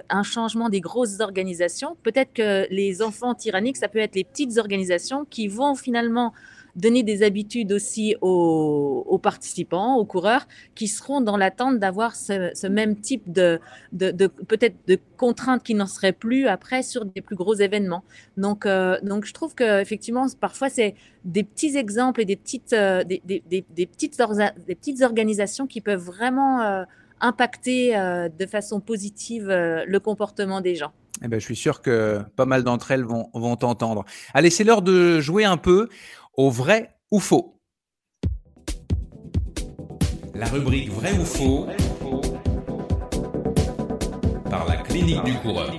un changement des grosses organisations, peut-être que les enfants tyranniques, ça peut être les petites organisations qui vont finalement donner des habitudes aussi aux, participants, aux coureurs, qui seront dans l'attente d'avoir ce, même type de, peut-être de contraintes qui n'en seraient plus après sur des plus gros événements. Donc, euh, je trouve que effectivement, parfois c'est des petits exemples et des petites, euh, des, petites, des petites organisations qui peuvent vraiment euh, impacter de façon positive le comportement des gens. Eh ben, je suis sûr que pas mal d'entre elles vont, vont t'entendre. Allez, c'est l'heure de jouer un peu au vrai ou faux. La rubrique vrai ou faux par la clinique du coureur.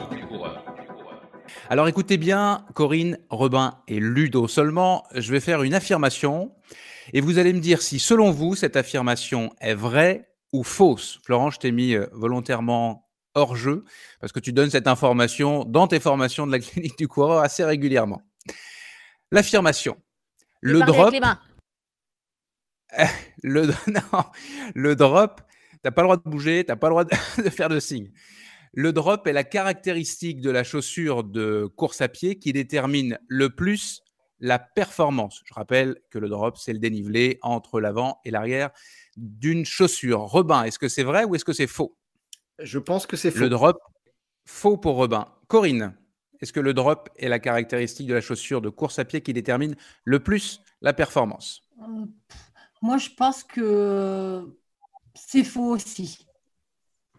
Alors écoutez bien, Corinne, Robin et Ludo seulement, je vais faire une affirmation et vous allez me dire si selon vous cette affirmation est vraie ou fausse. Florent, je t'ai mis euh, volontairement hors jeu parce que tu donnes cette information dans tes formations de la clinique du coureur assez régulièrement. L'affirmation. Le drop. Le, non, le drop, t'as pas le droit de bouger, t'as pas le droit de, de, faire de signe. Le drop est la caractéristique de la chaussure de course à pied qui détermine le plus la performance. Je rappelle que le drop, c'est le dénivelé entre l'avant et l'arrière d'une chaussure. Robin, est-ce que c'est vrai ou est-ce que c'est faux? Je pense que c'est faux. Le drop, faux pour Robin. Corinne, est-ce que le drop est la caractéristique de la chaussure de course à pied qui détermine le plus la performance? Euh, Moi, je pense que c'est faux aussi.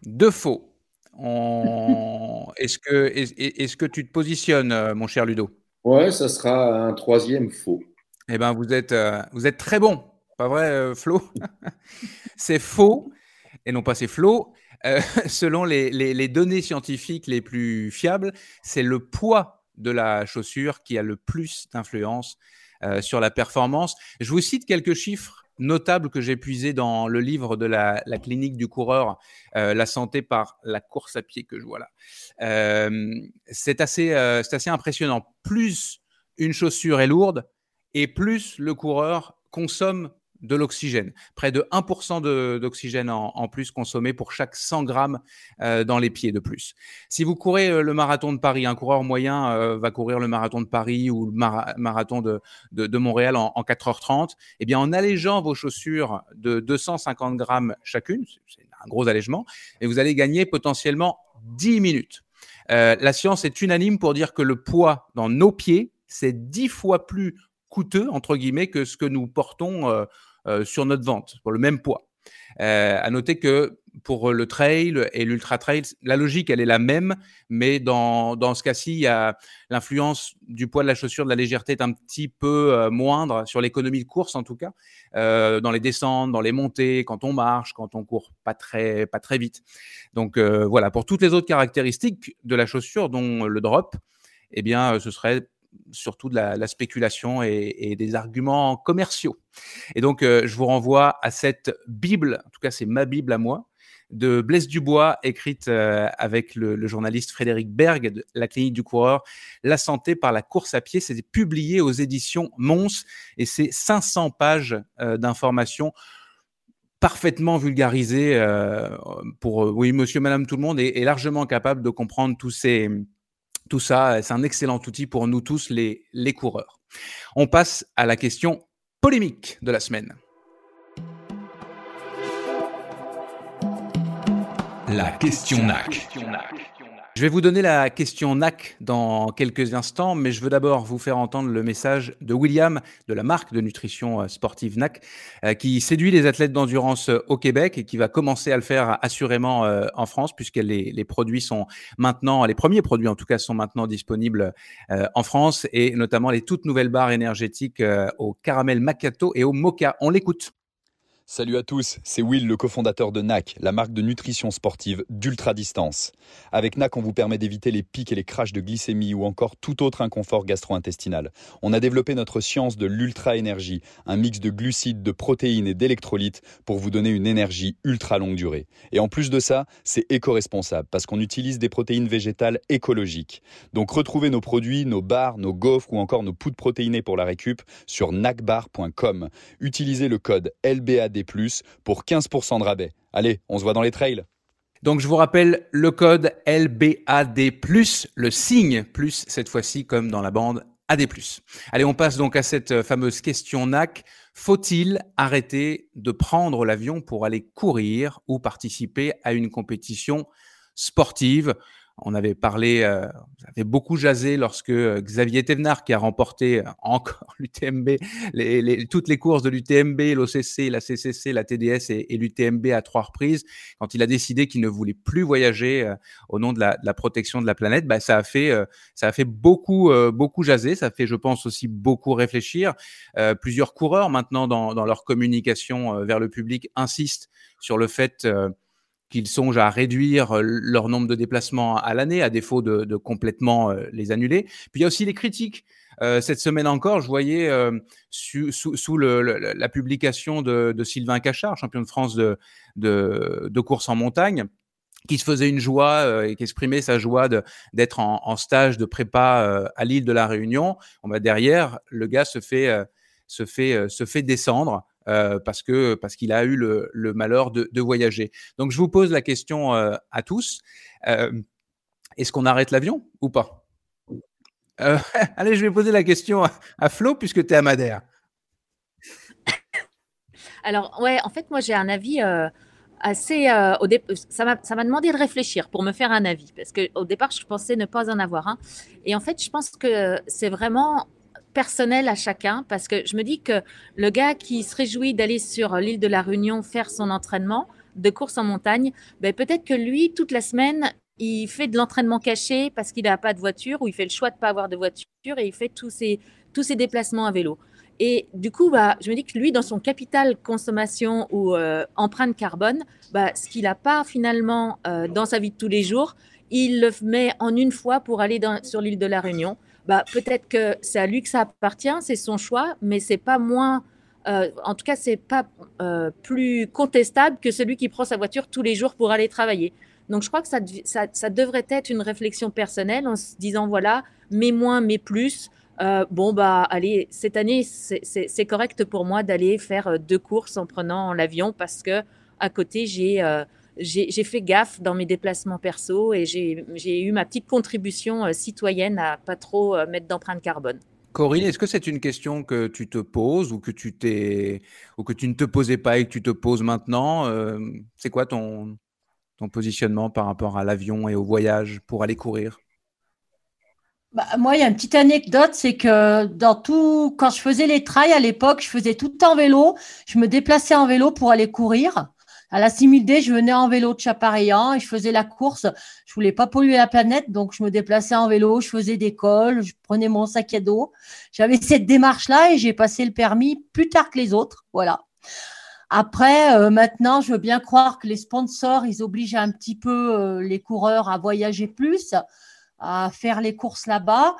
De faux. On... est-ce que, est, est que tu te positionnes, euh, mon cher Ludo? Ouais, ça sera un troisième faux. Eh bien, vous êtes, euh, vous êtes très bon. Pas vrai, Flo? C'est faux, et non pas c'est Flo. Euh, selon les, données scientifiques les plus fiables, c'est le poids de la chaussure qui a le plus d'influence euh, sur la performance. Je vous cite quelques chiffres notables que j'ai puisés dans le livre de la, clinique du coureur, euh, La santé par la course à pied que je vois là. C'est assez impressionnant. Plus une chaussure est lourde et plus le coureur consomme de l'oxygène. Près de 1% d'oxygène en, plus consommé pour chaque 100 grammes euh, dans les pieds de plus. Si vous courez euh, le marathon de Paris, un coureur moyen euh, va courir le marathon de Paris ou le mara marathon de, de, Montréal en, en, 4h30, eh bien en allégeant vos chaussures de 250 grammes chacune, c'est un gros allègement, et vous allez gagner potentiellement 10 minutes. La science est unanime pour dire que le poids dans nos pieds, c'est 10 fois plus coûteux, entre guillemets, que ce que nous portons sur notre vente, pour le même poids. Euh, à noter que pour le trail et l'ultra trail, la logique, elle est la même, mais dans, dans ce cas-ci, l'influence du poids de la chaussure, de la légèreté est un petit peu euh, moindre sur l'économie de course, en tout cas, euh, dans les descentes, dans les montées, quand on marche, quand on court pas très, pas très vite. Donc euh, voilà, pour toutes les autres caractéristiques de la chaussure, dont le drop, eh bien, ce serait surtout de la, la spéculation et, des arguments commerciaux. Et donc, euh, je vous renvoie à cette Bible, en tout cas, c'est ma Bible à moi, de Blaise Dubois, écrite euh, avec le, journaliste Frédéric Berg de la clinique du coureur, La santé par la course à pied. C'est publié aux éditions Mons et c'est 500 pages euh, d'informations parfaitement vulgarisées pour, oui, monsieur, madame, tout le monde est largement capable de comprendre tous ces tout ça, c'est un excellent outil pour nous tous, les, les coureurs. On passe à la question polémique de la semaine. La question NAC. Je vais vous donner la question NAC dans quelques instants, mais je veux d'abord vous faire entendre le message de William de la marque de nutrition euh, sportive NAC, euh, qui séduit les athlètes d'endurance euh, au Québec et qui va commencer à le faire assurément en France, puisque les, produits sont maintenant, les premiers produits en tout cas, sont maintenant disponibles en France, et notamment les toutes nouvelles barres énergétiques au caramel macchiato et au mocha. On l'écoute. Salut à tous, c'est Will, le cofondateur de NAC, la marque de nutrition sportive d'ultra distance. Avec NAC, on vous permet d'éviter les pics et les crashs de glycémie ou encore tout autre inconfort gastro-intestinal. On a développé notre science de l'ultra-énergie, un mix de glucides, de protéines et d'électrolytes pour vous donner une énergie ultra longue durée. Et en plus de ça, c'est éco-responsable parce qu'on utilise des protéines végétales écologiques. Donc retrouvez nos produits, nos bars, nos gaufres ou encore nos poudres protéinées pour la récup sur nacbar.com. Utilisez le code LBAD plus pour 15% de rabais. Allez, on se voit dans les trails. Donc je vous rappelle le code LBAD+, le signe plus cette fois-ci comme dans la bande AD+. Allez, on passe donc à cette fameuse question NAC. Faut-il arrêter de prendre l'avion pour aller courir ou participer à une compétition sportive? On avait parlé, euh, ça avait beaucoup jasé lorsque euh, Xavier Thévenard, qui a remporté euh, encore l'UTMB, les, toutes les courses de l'UTMB, l'OCC, la CCC, la TDS et, l'UTMB à trois reprises, quand il a décidé qu'il ne voulait plus voyager au nom de la, protection de la planète, bah, ça a fait, ça a fait beaucoup, beaucoup jaser. Ça fait, je pense, aussi beaucoup réfléchir. plusieurs coureurs maintenant dans, dans leur communication vers le public insistent sur le fait qu'ils songent à réduire leur nombre de déplacements à l'année, à défaut de, complètement les annuler. Puis il y a aussi les critiques. Cette semaine encore, je voyais sous, la publication de, Sylvain Cachard, champion de France de, course en montagne, qui se faisait une joie et qui exprimait sa joie d'être en, stage de prépa à l'île de la Réunion. On va derrière, le gars se fait descendre euh, parce que parce qu'il a eu le, malheur de, voyager. Donc je vous pose la question euh, à tous euh, est-ce qu'on arrête l'avion ou pas? Allez, je vais poser la question à, Flo puisque tu es à Madère. Alors ouais, en fait moi j'ai un avis assez. au ça m'a demandé de réfléchir pour me faire un avis, parce qu'au départ, je pensais ne pas en avoir un. Et en fait, je pense que c'est vraiment personnel à chacun parce que je me dis que le gars qui se réjouit d'aller sur l'île de la Réunion faire son entraînement de course en montagne, ben peut-être que lui, toute la semaine, il fait de l'entraînement caché parce qu'il n'a pas de voiture ou il fait le choix de ne pas avoir de voiture et il fait tous ses, tous ses déplacements à vélo. Et du coup, bah, je me dis que lui, dans son capital consommation ou euh, empreinte carbone, bah, ce qu'il n'a pas finalement euh, dans sa vie de tous les jours, il le met en une fois pour aller sur l'île de la Réunion bah, peut-être que c'est à lui que ça appartient, c'est son choix, mais c'est pas moins, euh, en tout cas, c'est pas euh, plus contestable que celui qui prend sa voiture tous les jours pour aller travailler. Donc, je crois que ça, ça, devrait être une réflexion personnelle en se disant voilà, mais moins, mais plus. Euh, bon, bah, allez, cette année, c'est correct pour moi d'aller faire deux courses en prenant l'avion parce que à côté, j'ai j'ai fait gaffe dans mes déplacements perso et j'ai eu ma petite contribution euh, citoyenne à pas trop euh, mettre d'empreinte carbone. Corinne, est-ce que c'est une question que tu te poses ou que tu t'es ou que tu ne te posais pas et que tu te poses maintenant euh, C'est quoi ton, ton positionnement par rapport à l'avion et au voyage pour aller courir? Bah, moi, il y a une petite anecdote, c'est que dans tout, quand je faisais les trails à l'époque, je faisais tout en vélo. Je me déplaçais en vélo pour aller courir. À la 6000D, je venais en vélo de Chapareillan et je faisais la course. Je voulais pas polluer la planète, donc je me déplaçais en vélo, je faisais des cols, je prenais mon sac à dos. J'avais cette démarche-là et j'ai passé le permis plus tard que les autres. Voilà. Après, euh, maintenant, je veux bien croire que les sponsors, ils obligent un petit peu euh, les coureurs à voyager plus, à faire les courses là-bas.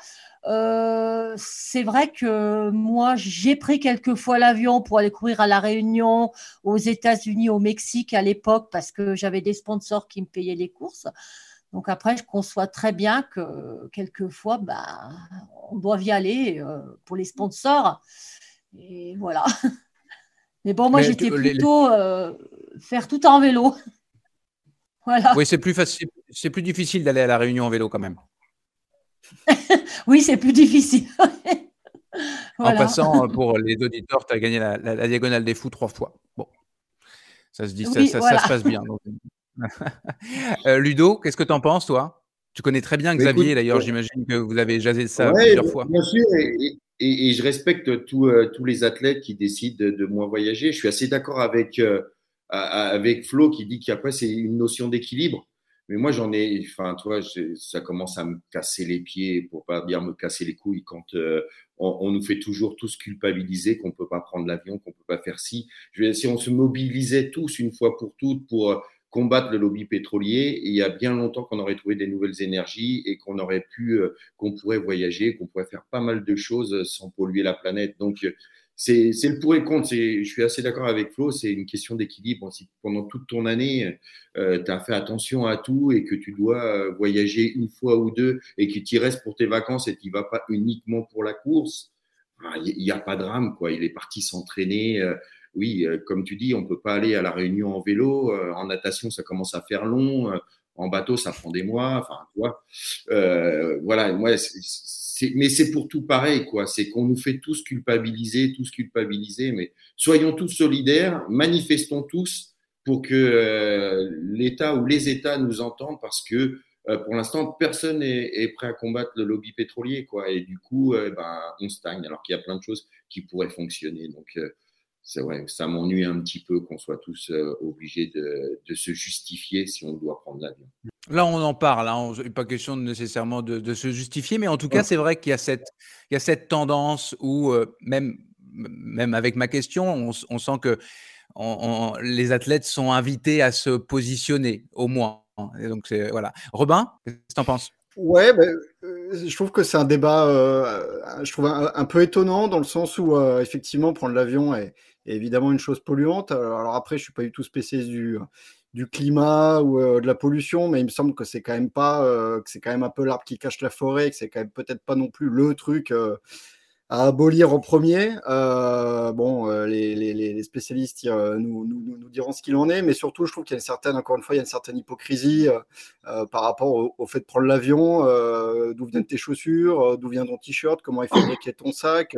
Euh, c'est vrai que moi, j'ai pris quelques fois l'avion pour aller courir à La Réunion, aux États-Unis, au Mexique à l'époque, parce que j'avais des sponsors qui me payaient les courses. Donc après, je conçois très bien que quelquefois, bah, on doit y aller euh, pour les sponsors. Et voilà. Mais bon, moi, j'étais plutôt euh, faire tout en vélo. voilà. Oui, c'est plus facile, c'est plus difficile d'aller à la Réunion en vélo quand même. oui, c'est plus difficile. En passant, euh, pour les auditeurs, tu as gagné la, diagonale des fous trois fois. Bon, ça se dit, ça, se passe bien. Euh, Ludo, qu'est-ce que tu en penses, toi? Tu connais très bien Xavier, d'ailleurs, j'imagine que vous avez jasé ça plusieurs fois. Bien sûr, et, je respecte euh, tous les athlètes qui décident de, moins voyager. Je suis assez d'accord avec, avec Flo qui dit qu'après, c'est une notion d'équilibre. Mais moi, j'en ai, enfin, toi, ça commence à me casser les pieds, pour pas dire me casser les couilles, quand euh, on, nous fait toujours tous culpabiliser qu'on peut pas prendre l'avion, qu'on peut pas faire ci. Je veux dire, si on se mobilisait tous une fois pour toutes pour euh, combattre le lobby pétrolier, il y a bien longtemps qu'on aurait trouvé des nouvelles énergies et qu'on aurait pu, euh, qu'on pourrait voyager, qu'on pourrait faire pas mal de choses sans polluer la planète. Donc, c'est le pour et contre. Je suis assez d'accord avec Flo, c'est une question d'équilibre. Si pendant toute ton année, euh, tu as fait attention à tout et que tu dois euh, voyager une fois ou deux et que tu y restes pour tes vacances et tu vas pas uniquement pour la course, ah, il n'y a pas de drame. Quoi. Il est parti s'entraîner. Euh, oui, comme tu dis, on peut pas aller à la Réunion en vélo. en natation, ça commence à faire long. En bateau, ça prend des mois. Enfin, tu vois. voilà, moi, mais c'est pour tout pareil, quoi. C'est qu'on nous fait tous culpabiliser, tous culpabiliser, mais soyons tous solidaires, manifestons tous pour que euh, l'État ou les États nous entendent parce que euh, pour l'instant, personne n'est prêt à combattre le lobby pétrolier, quoi. Et du coup, euh, ben, on stagne, alors qu'il y a plein de choses qui pourraient fonctionner. Donc, c'est vrai, ça m'ennuie un petit peu qu'on soit tous obligés de, de, se justifier si on doit prendre l'avion. Là, on en parle, hein, pas question nécessairement de, se justifier, mais en tout cas, c'est vrai qu'il y a cette, il y a cette tendance où, euh, même, même avec ma question, on, sent que les athlètes sont invités à se positionner, au moins. Et donc, voilà. Robin, qu'est-ce que tu en penses? Ouais, ben, euh, je trouve que c'est un débat, euh, je trouve un, peu étonnant dans le sens où, effectivement, prendre l'avion est, évidemment une chose polluante. Alors, après, je suis pas du tout spécialiste du du climat ou euh, de la pollution, mais il me semble que c'est quand même pas, euh, que c'est quand même un peu l'arbre qui cache la forêt, que c'est quand même peut-être pas non plus le truc euh, à abolir en premier. bon, les, les, spécialistes nous, nous, diront ce qu'il en est, mais surtout, je trouve qu'il y a une certaine, encore une fois, il y a une certaine hypocrisie par rapport au, fait de prendre l'avion. d'où viennent tes chaussures D'où vient ton t-shirt Comment est fabriqué ton sac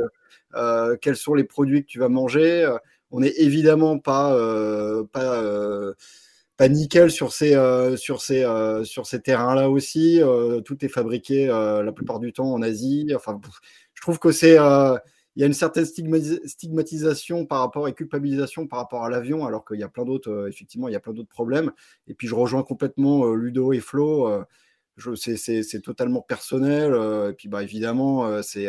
Quels sont les produits que tu vas manger On n'est évidemment pas, nickel sur ces, euh, euh, terrains-là aussi. Euh, tout est fabriqué la plupart du temps en Asie. Enfin, je trouve que c'est il y a une certaine stigmatisation par rapport et culpabilisation par rapport à l'avion, alors qu'il y a plein d'autres, effectivement, il y a plein d'autres problèmes. Et puis je rejoins complètement Ludo et Flo. c'est totalement personnel. et puis bah, évidemment, c'est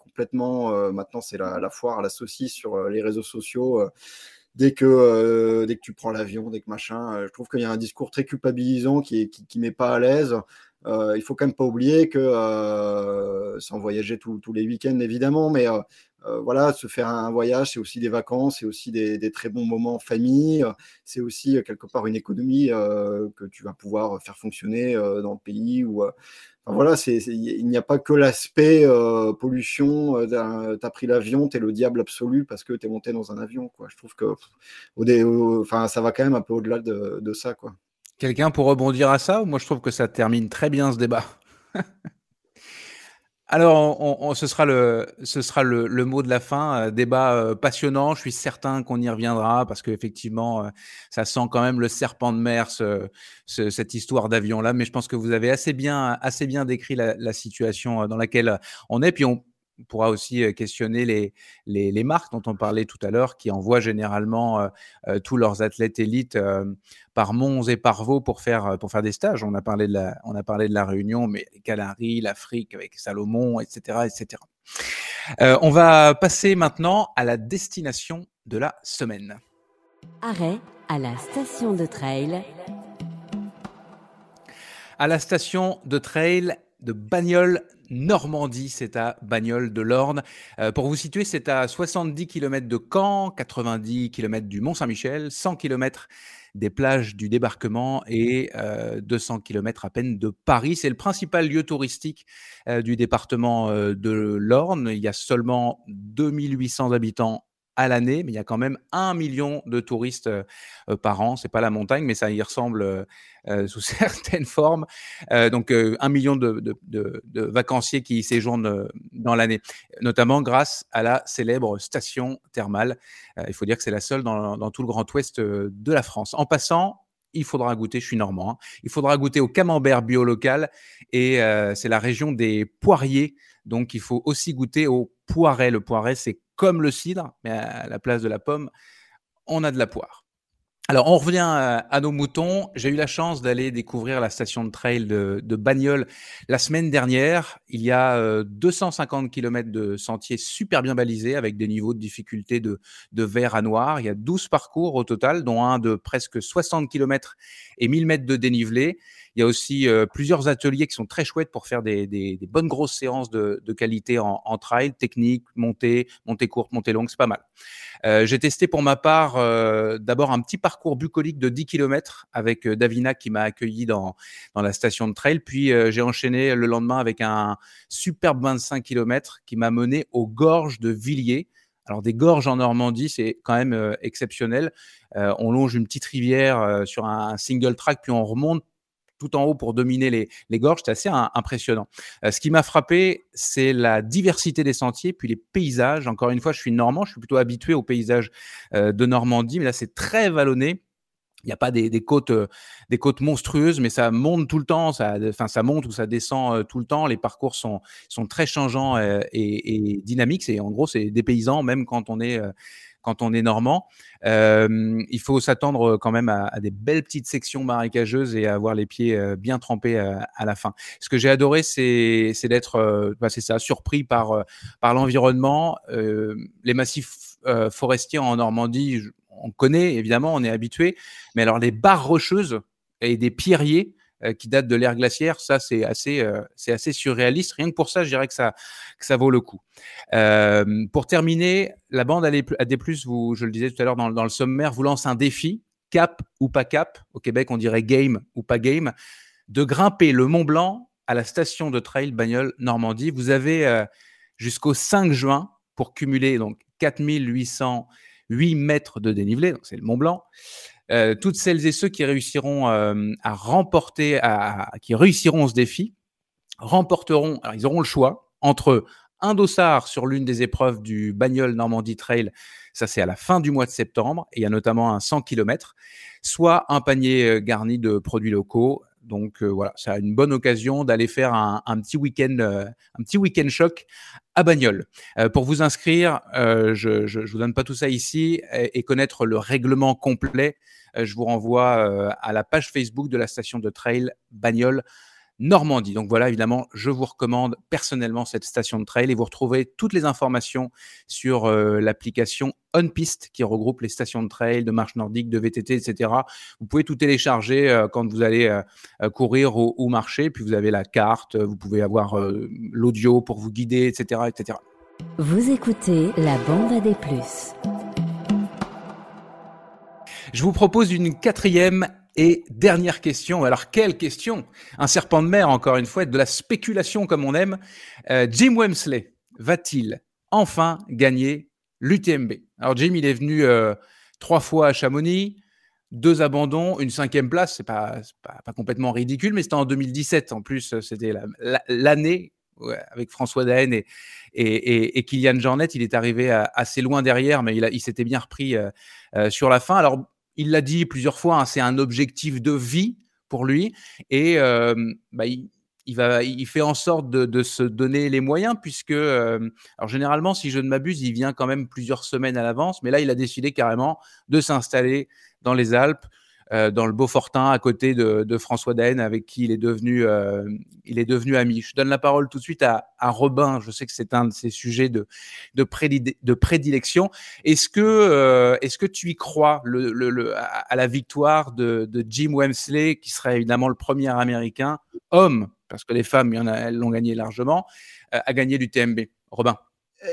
complètement, maintenant c'est la, foire la saucisse sur les réseaux sociaux dès que, euh, dès que tu prends l'avion, dès que machin. Euh, je trouve qu'il y a un discours très culpabilisant qui ne qui, pas à l'aise. Euh, il faut quand même pas oublier que, euh, sans voyager tous les week-ends évidemment, mais voilà, se faire un voyage, c'est aussi des vacances, c'est aussi des, très bons moments en famille, c'est aussi quelque part une économie que tu vas pouvoir faire fonctionner dans le pays ou voilà, il n'y a pas que l'aspect euh, pollution. Euh, tu as pris l'avion, tu es le diable absolu parce que tu es monté dans un avion. Je trouve que ça va quand même un peu au-delà de, de ça. Quoi. Quelqu'un pour rebondir à ça Moi, je trouve que ça termine très bien ce débat. Alors, ce sera, le, ce sera le, mot de la fin. Euh, débat euh, passionnant. Je suis certain qu'on y reviendra parce qu'effectivement, euh, ça sent quand même le serpent de mer, cette histoire d'avion-là. Mais je pense que vous avez assez bien, assez bien décrit la, la, situation dans laquelle on est. Puis on, on pourra aussi questionner les, les, marques dont on parlait tout à l'heure, qui envoient généralement tous leurs athlètes élites par Mons et par Vaux pour faire, pour faire des stages. On a parlé de la, on a parlé de la Réunion, mais Canaries, l'Afrique avec Salomon, etc. etc. on va passer maintenant à la destination de la semaine. Arrêt à la station de trail. À la station de trail de Bagnoles Normandie, c'est à Bagnoles de l'Orne. Euh, pour vous situer, c'est à 70 km de Caen, 90 km du Mont-Saint-Michel, 100 km des plages du débarquement et 200 euh, km à peine de Paris. C'est le principal lieu touristique euh, du département de l'Orne. Il y a seulement 2800 habitants à l'année, mais il y a quand même un million de touristes par an. C'est pas la montagne, mais ça y ressemble sous certaines formes. donc un million de, vacanciers qui y séjournent dans l'année, notamment grâce à la célèbre station thermale. il faut dire que c'est la seule dans, tout le Grand Ouest de la France. En passant, il faudra goûter, je suis normand, hein, il faudra goûter au camembert bio local et c'est la région des poiriers. Donc il faut aussi goûter au poiret. Le poiret, c'est comme le cidre, mais à la place de la pomme, on a de la poire. Alors, on revient à, nos moutons. J'ai eu la chance d'aller découvrir la station de trail de, de la semaine dernière. Il y a 250 euh, km de sentiers super bien balisés avec des niveaux de difficulté de, de vert à noir. Il y a 12 parcours au total, dont un de presque 60 km et 1000 mètres de dénivelé. Il y a aussi euh, plusieurs ateliers qui sont très chouettes pour faire des, bonnes grosses séances de, qualité en, trail, technique, montée, montée courte, montée longue, c'est pas mal. Euh, J'ai testé pour ma part euh, d'abord un petit parcours bucolique de 10 km avec Davina qui m'a accueilli dans, la station de trail. Puis j'ai enchaîné le lendemain avec un superbe 25 km qui m'a mené aux gorges de Villiers. Alors des gorges en Normandie, c'est quand même exceptionnel. On longe une petite rivière sur un single track, puis on remonte tout en haut pour dominer les, les gorges. C'est assez impressionnant. Euh, ce qui m'a frappé, c'est la diversité des sentiers, puis les paysages. Encore une fois, je suis normand, je suis plutôt habitué aux paysages euh, de Normandie, mais là, c'est très vallonné. Il n'y a pas des, des côtes, euh, des côtes monstrueuses, mais ça monte tout le temps. Ça, enfin, ça monte ou ça descend tout le temps. Les parcours sont, sont très changeants et, et, dynamiques. C'est en gros, c'est des paysans, même quand on est quand on est normand. Euh, il faut s'attendre quand même à, des belles petites sections marécageuses et à avoir les pieds euh, bien trempés à, euh, la fin. Ce que j'ai adoré, c'est d'être, bah, c'est ça, surpris par par l'environnement, les massifs forestiers en Normandie. On connaît évidemment, on est habitué, mais alors les barres rocheuses et des pierriers, euh, qui date de l'ère glaciaire, ça c'est assez, euh, c'est assez surréaliste. Rien que pour ça, je dirais que ça, que ça vaut le coup. Euh, pour terminer, la bande AD+, vous, je le disais tout à l'heure dans, dans le sommaire, vous lance un défi, cap ou pas cap. Au Québec, on dirait game ou pas game, de grimper le Mont Blanc à la station de trail Bagnole Normandie. Vous avez euh, jusqu'au 5 juin pour cumuler donc 4808 mètres de dénivelé, c'est le Mont Blanc. Euh, toutes celles et ceux qui réussiront euh, à remporter, qui réussiront ce défi, remporteront, ils auront le choix entre un dossard sur l'une des épreuves du Bagnole Normandie Trail, ça c'est à la fin du mois de septembre, et il y a notamment un 100 km, soit un panier euh, garni de produits locaux. Donc voilà, c'est une bonne occasion d'aller faire un, petit week-end, un petit week-end choc à Bagnoles. Pour vous inscrire, je, je, vous donne pas tout ça ici et, connaître le règlement complet je vous renvoie à la page Facebook de la station de trail Bagnole. Normandie. Donc voilà, évidemment, je vous recommande personnellement cette station de trail et vous retrouvez toutes les informations sur euh, l'application OnPiste qui regroupe les stations de trail, de marche nordique, de VTT, etc. Vous pouvez tout télécharger euh, quand vous allez euh, courir ou, ou, marcher. Puis vous avez la carte, vous pouvez avoir l'audio pour vous guider, etc., etc. Vous écoutez la bande à des plus. Je vous propose une quatrième et dernière question. Alors, quelle question? Un serpent de mer, encore une fois, de la spéculation comme on aime. Euh, Jim Wemsley va-t-il enfin gagner l'UTMB Alors, Jim, il est venu euh, trois fois à Chamonix, deux abandons, une cinquième place. C'est pas, pas, pas complètement ridicule, mais c'était en 2017. En plus, c'était l'année avec François Daen et, et, et, et, Kylian Jornet. Il est arrivé assez loin derrière, mais il, s'était bien repris euh, euh, sur la fin. Alors, il l'a dit plusieurs fois, hein, c'est un objectif de vie pour lui et euh, bah, il, il, fait en sorte de, de, se donner les moyens puisque, euh, alors généralement, si je ne m'abuse, il vient quand même plusieurs semaines à l'avance, mais là, il a décidé carrément de s'installer dans les Alpes, dans le Beaufortin, à côté de, François Daen, avec qui il est devenu, euh, il est devenu ami. Je donne la parole tout de suite à, Robin. Je sais que c'est un de ses sujets de, de, prédile, de prédilection. Est-ce que, euh, est-ce que tu y crois à la victoire de, Jim Wemsley, qui serait évidemment le premier Américain homme, parce que les femmes, il y en a, elles l'ont gagné largement, euh, à gagner l'UTMB. Robin.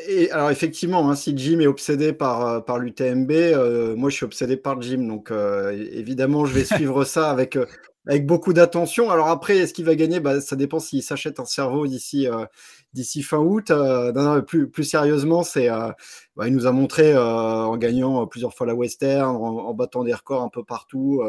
Et alors effectivement, hein, si Jim est obsédé par, euh, par l'UTMB, euh, moi je suis obsédé par Jim, donc euh, évidemment je vais suivre ça avec, euh, avec beaucoup d'attention. Alors après, est-ce qu'il va gagner? Bah, Ça dépend s'il s'achète un cerveau d'ici euh, d'ici fin août. non, non, plus, plus sérieusement, c'est bah, il nous a montré en gagnant plusieurs fois la Western, en, en, battant des records un peu partout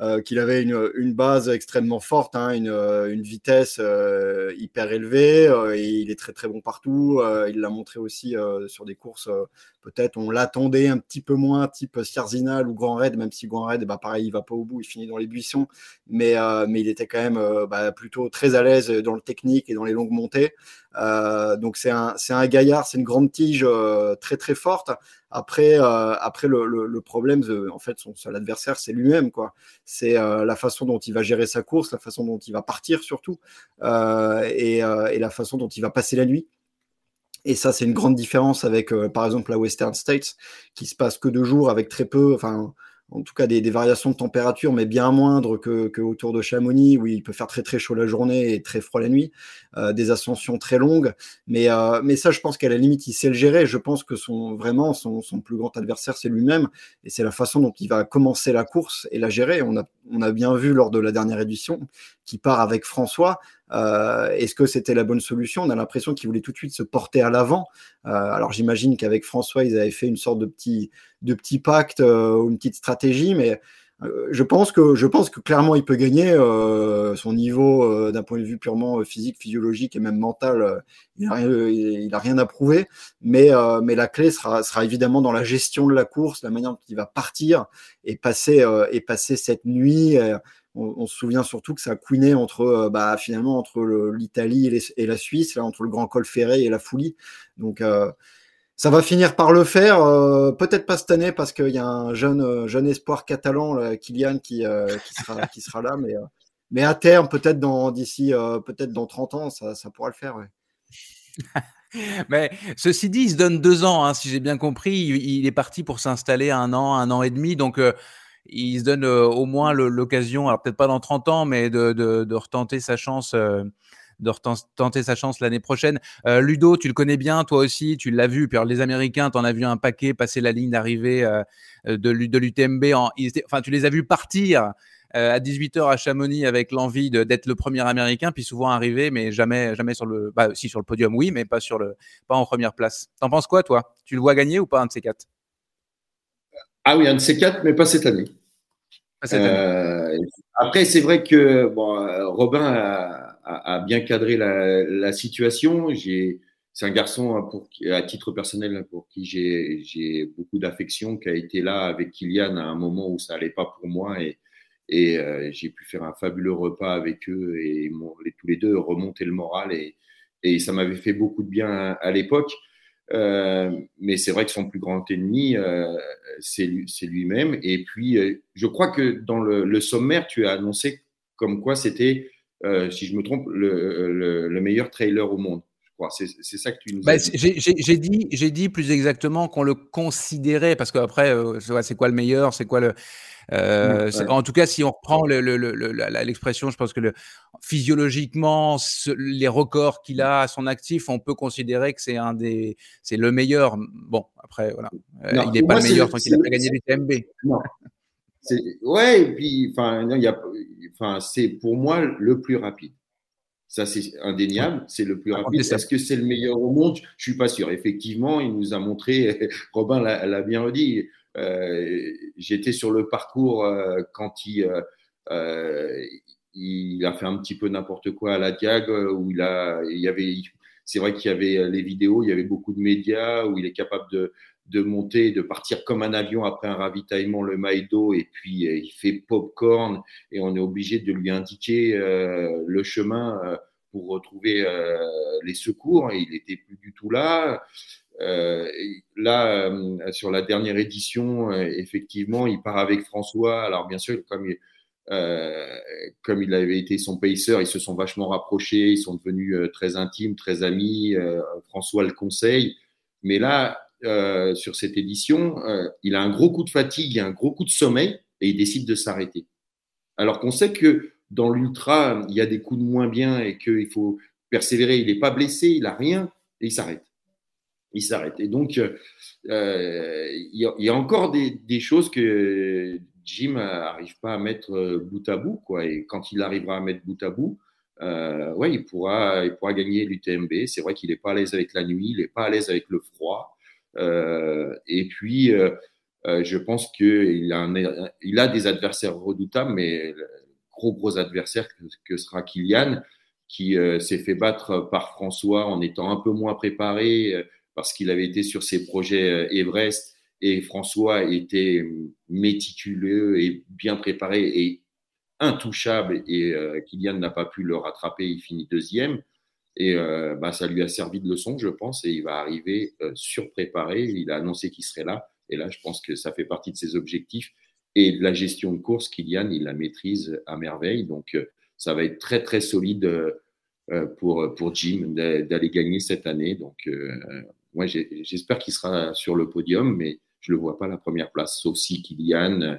euh, qu'il avait une, une, base extrêmement forte, hein, une, une, vitesse euh, hyper élevée, euh, et il est très très bon partout. Euh, il l'a montré aussi euh, sur des courses, peut-être on l'attendait un petit peu moins, type Sierzinal ou Grand Raid, même si Grand Raid, bah, pareil, il va pas au bout, il finit dans les buissons, mais, mais il était quand même bah, plutôt très à l'aise dans le technique et dans les longues montées. Donc c'est un, un, gaillard, c'est une grande tige très très forte. Après, après le, problème, en fait, son seul adversaire, c'est lui-même. quoi. C'est la façon dont il va gérer sa course, la façon dont il va partir surtout, et, la façon dont il va passer la nuit. Et ça, c'est une grande différence avec, euh, par exemple, la Western States, qui se passe que deux jours avec très peu, enfin, en tout cas des, variations de température, mais bien moindres que, que, autour de Chamonix, où il peut faire très très chaud la journée et très froid la nuit, euh, des ascensions très longues. Mais, euh, mais ça, je pense qu'à la limite, il sait le gérer. Je pense que son, vraiment, son, son plus grand adversaire, c'est lui-même. Et c'est la façon dont il va commencer la course et la gérer. On a, on a bien vu lors de la dernière édition qu'il part avec François. Euh, Est-ce que c'était la bonne solution? On a l'impression qu'il voulait tout de suite se porter à l'avant. Euh, alors j'imagine qu'avec François, ils avaient fait une sorte de petit, de petit pacte euh, ou une petite stratégie, mais je pense que je pense que clairement il peut gagner son niveau d'un point de vue purement physique, physiologique et même mental. il n'a rien, rien à prouver, mais mais la clé sera sera évidemment dans la gestion de la course, la manière dont il va partir et passer et passer cette nuit on, se souvient surtout que ça a couiné entre, euh, bah, finalement, entre l'Italie et, la Suisse, là, entre le Grand Col Ferré et la Foulie. Donc, euh, ça va finir par le faire. Euh, peut-être pas cette année parce qu'il y a un jeune, jeune espoir catalan, Kylian, qui, qui, sera, là. Mais, à terme, peut-être dans, d'ici, peut-être dans 30 ans, ça, ça pourra le faire. Mais ceci dit, il se donne deux ans, hein, si j'ai bien compris. Il, est parti pour s'installer un an, un an et demi. Donc, il se donne euh, au moins l'occasion, alors peut-être pas dans 30 ans, mais de, retenter sa chance. Euh, de retenter sa chance l'année prochaine. Euh, Ludo, tu le connais bien, toi aussi, tu l'as vu. Puis les Américains, tu en as vu un paquet passer la ligne d'arrivée de, de l'UTMB. Enfin, tu les as vus partir à 18h à Chamonix avec l'envie d'être le premier Américain, puis souvent arriver, mais jamais, jamais sur le, bah, si sur le podium, oui, mais pas sur le, pas en première place. T'en penses quoi, toi? Tu le vois gagner ou pas un de ces quatre? Ah oui, un de ces quatre, mais pas cette année. Euh, après, c'est vrai que bon, Robin a, bien cadré la, situation. C'est un garçon à titre personnel pour qui j'ai beaucoup d'affection, qui a été là avec Kylian à un moment où ça allait pas pour moi et, euh, j'ai pu faire un fabuleux repas avec eux et tous les deux remonter le moral et, ça m'avait fait beaucoup de bien à l'époque. Euh, mais c'est vrai que son plus grand ennemi, euh, c'est lui-même. Et puis, je crois que dans le, sommaire, tu as annoncé comme quoi c'était, si je me trompe, le, meilleur trailer au monde. C'est ça que tu nous bah, dit. J'ai dit, j'ai dit plus exactement qu'on le considérait parce qu'après, c'est quoi le meilleur, c'est quoi le euh, en tout cas, si on reprend l'expression, je pense que physiologiquement, les records qu'il a à son actif, on peut considérer que c'est un des, c'est le meilleur. Bon, après, voilà, euh, il n'est pas le meilleur tant qu'il n'a pas gagné l'UTMB. Non. Ouais, et puis, enfin, il y a, enfin, c'est pour moi le plus rapide. Ça, c'est indéniable, c'est le plus rapide. Est-ce que c'est le meilleur au monde? Je suis pas sûr. Effectivement, il nous a montré, Robin l'a bien redit, euh, j'étais sur le parcours euh, quand il, euh, il a fait un petit peu n'importe quoi à la Diag, où il a, il y avait, c'est vrai qu'il y avait les vidéos, il y avait beaucoup de médias, où il est capable de, de monter, de partir comme un avion après un ravitaillement, le Maïdo, et puis il fait popcorn, et on est obligé de lui indiquer le chemin pour retrouver les secours. Et il n'était plus du tout là. Euh, là, euh, sur la dernière édition, euh, effectivement, il part avec François. Alors, bien sûr, comme il, comme il avait été son pacer, ils se sont vachement rapprochés, ils sont devenus très intimes, très amis. François le conseille. Mais là, sur cette édition, il a un gros coup de fatigue, un gros coup de sommeil et il décide de s'arrêter. Alors qu'on sait que dans l'ultra, il y a des coups de moins bien et qu'il faut persévérer. Il n'est pas blessé, il n'a rien et il s'arrête il s'arrête. Et donc, euh, il y, a encore des, choses que Jim n'arrive pas à mettre euh, bout à bout. Et quand il arrivera à mettre bout à bout, euh, il, pourra, il pourra gagner l'UTMB. C'est vrai qu'il n'est pas à l'aise avec la nuit, il n'est pas à l'aise avec le froid. Et puis, je pense qu'il a, il a des adversaires redoutables, mais gros, gros adversaire que, que sera Kylian, qui s'est fait battre par François en étant un peu moins préparé parce qu'il avait été sur ses projets euh, Everest et François était méticuleux et bien préparé et intouchable et euh, Kylian n'a pas pu le rattraper, il finit deuxième. Et euh, bah, ça lui a servi de leçon, je pense, et il va arriver euh, surpréparé. Il a annoncé qu'il serait là. Et là, je pense que ça fait partie de ses objectifs. Et de la gestion de course, Kylian, il la maîtrise à merveille. Donc, euh, ça va être très, très solide pour, pour Jim d'aller gagner cette année. Donc, moi, j'espère qu'il sera sur le podium, mais je ne le vois pas la première place, sauf si Kylian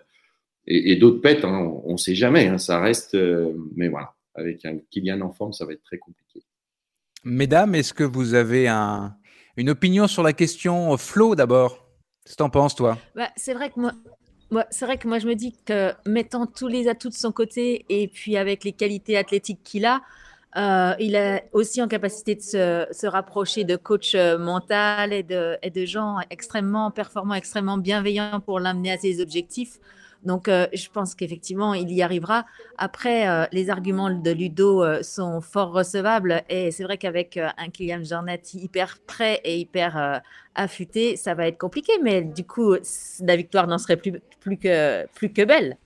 et, et d'autres pètent. Hein, on ne sait jamais. Hein, ça reste. mais voilà, avec un Kylian en forme, ça va être très compliqué. Mesdames, est-ce que vous avez un, une opinion sur la question Flo d'abord? Qu'est-ce que tu en penses, toi? Bah, C'est vrai que moi, c'est vrai que moi, je me dis que mettant tous les atouts de son côté et puis avec les qualités athlétiques qu'il a, euh, il est aussi en capacité de se, se rapprocher de coach euh, mental et de, et de gens extrêmement performants, extrêmement bienveillants pour l'amener à ses objectifs. Donc, euh, je pense qu'effectivement, il y arrivera. Après, euh, les arguments de Ludo euh, sont fort recevables. Et c'est vrai qu'avec un Kylian Jornet hyper prêt et hyper affûté, ça va être compliqué. Mais du coup, la victoire n'en serait plus, plus, que, plus que belle.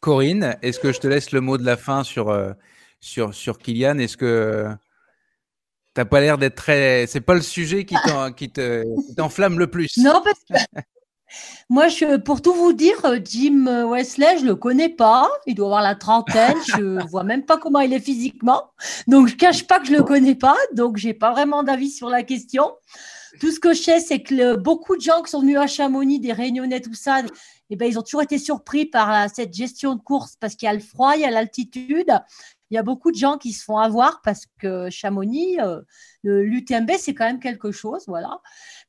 Corinne, est-ce que je te laisse le mot de la fin sur, sur, sur Kylian? Est-ce que tu n'as pas l'air d'être très. C'est pas le sujet qui t'enflamme le plus Non, parce que. Moi, je, pour tout vous dire, euh, Jim Wesley, je le connais pas. Il doit avoir la trentaine. Je vois même pas comment il est physiquement. Donc, je cache pas que je le connais pas. Donc, j'ai pas vraiment d'avis sur la question. Tout ce que je sais, c'est que beaucoup de gens qui sont venus à Chamonix, des Réunionnais, tout ça, eh ben, ils ont toujours été surpris par cette gestion de course parce qu'il y a le froid, il y a l'altitude. Il y a beaucoup de gens qui se font avoir parce que Chamonix, euh, l'UTMB, c'est quand même quelque chose, voilà.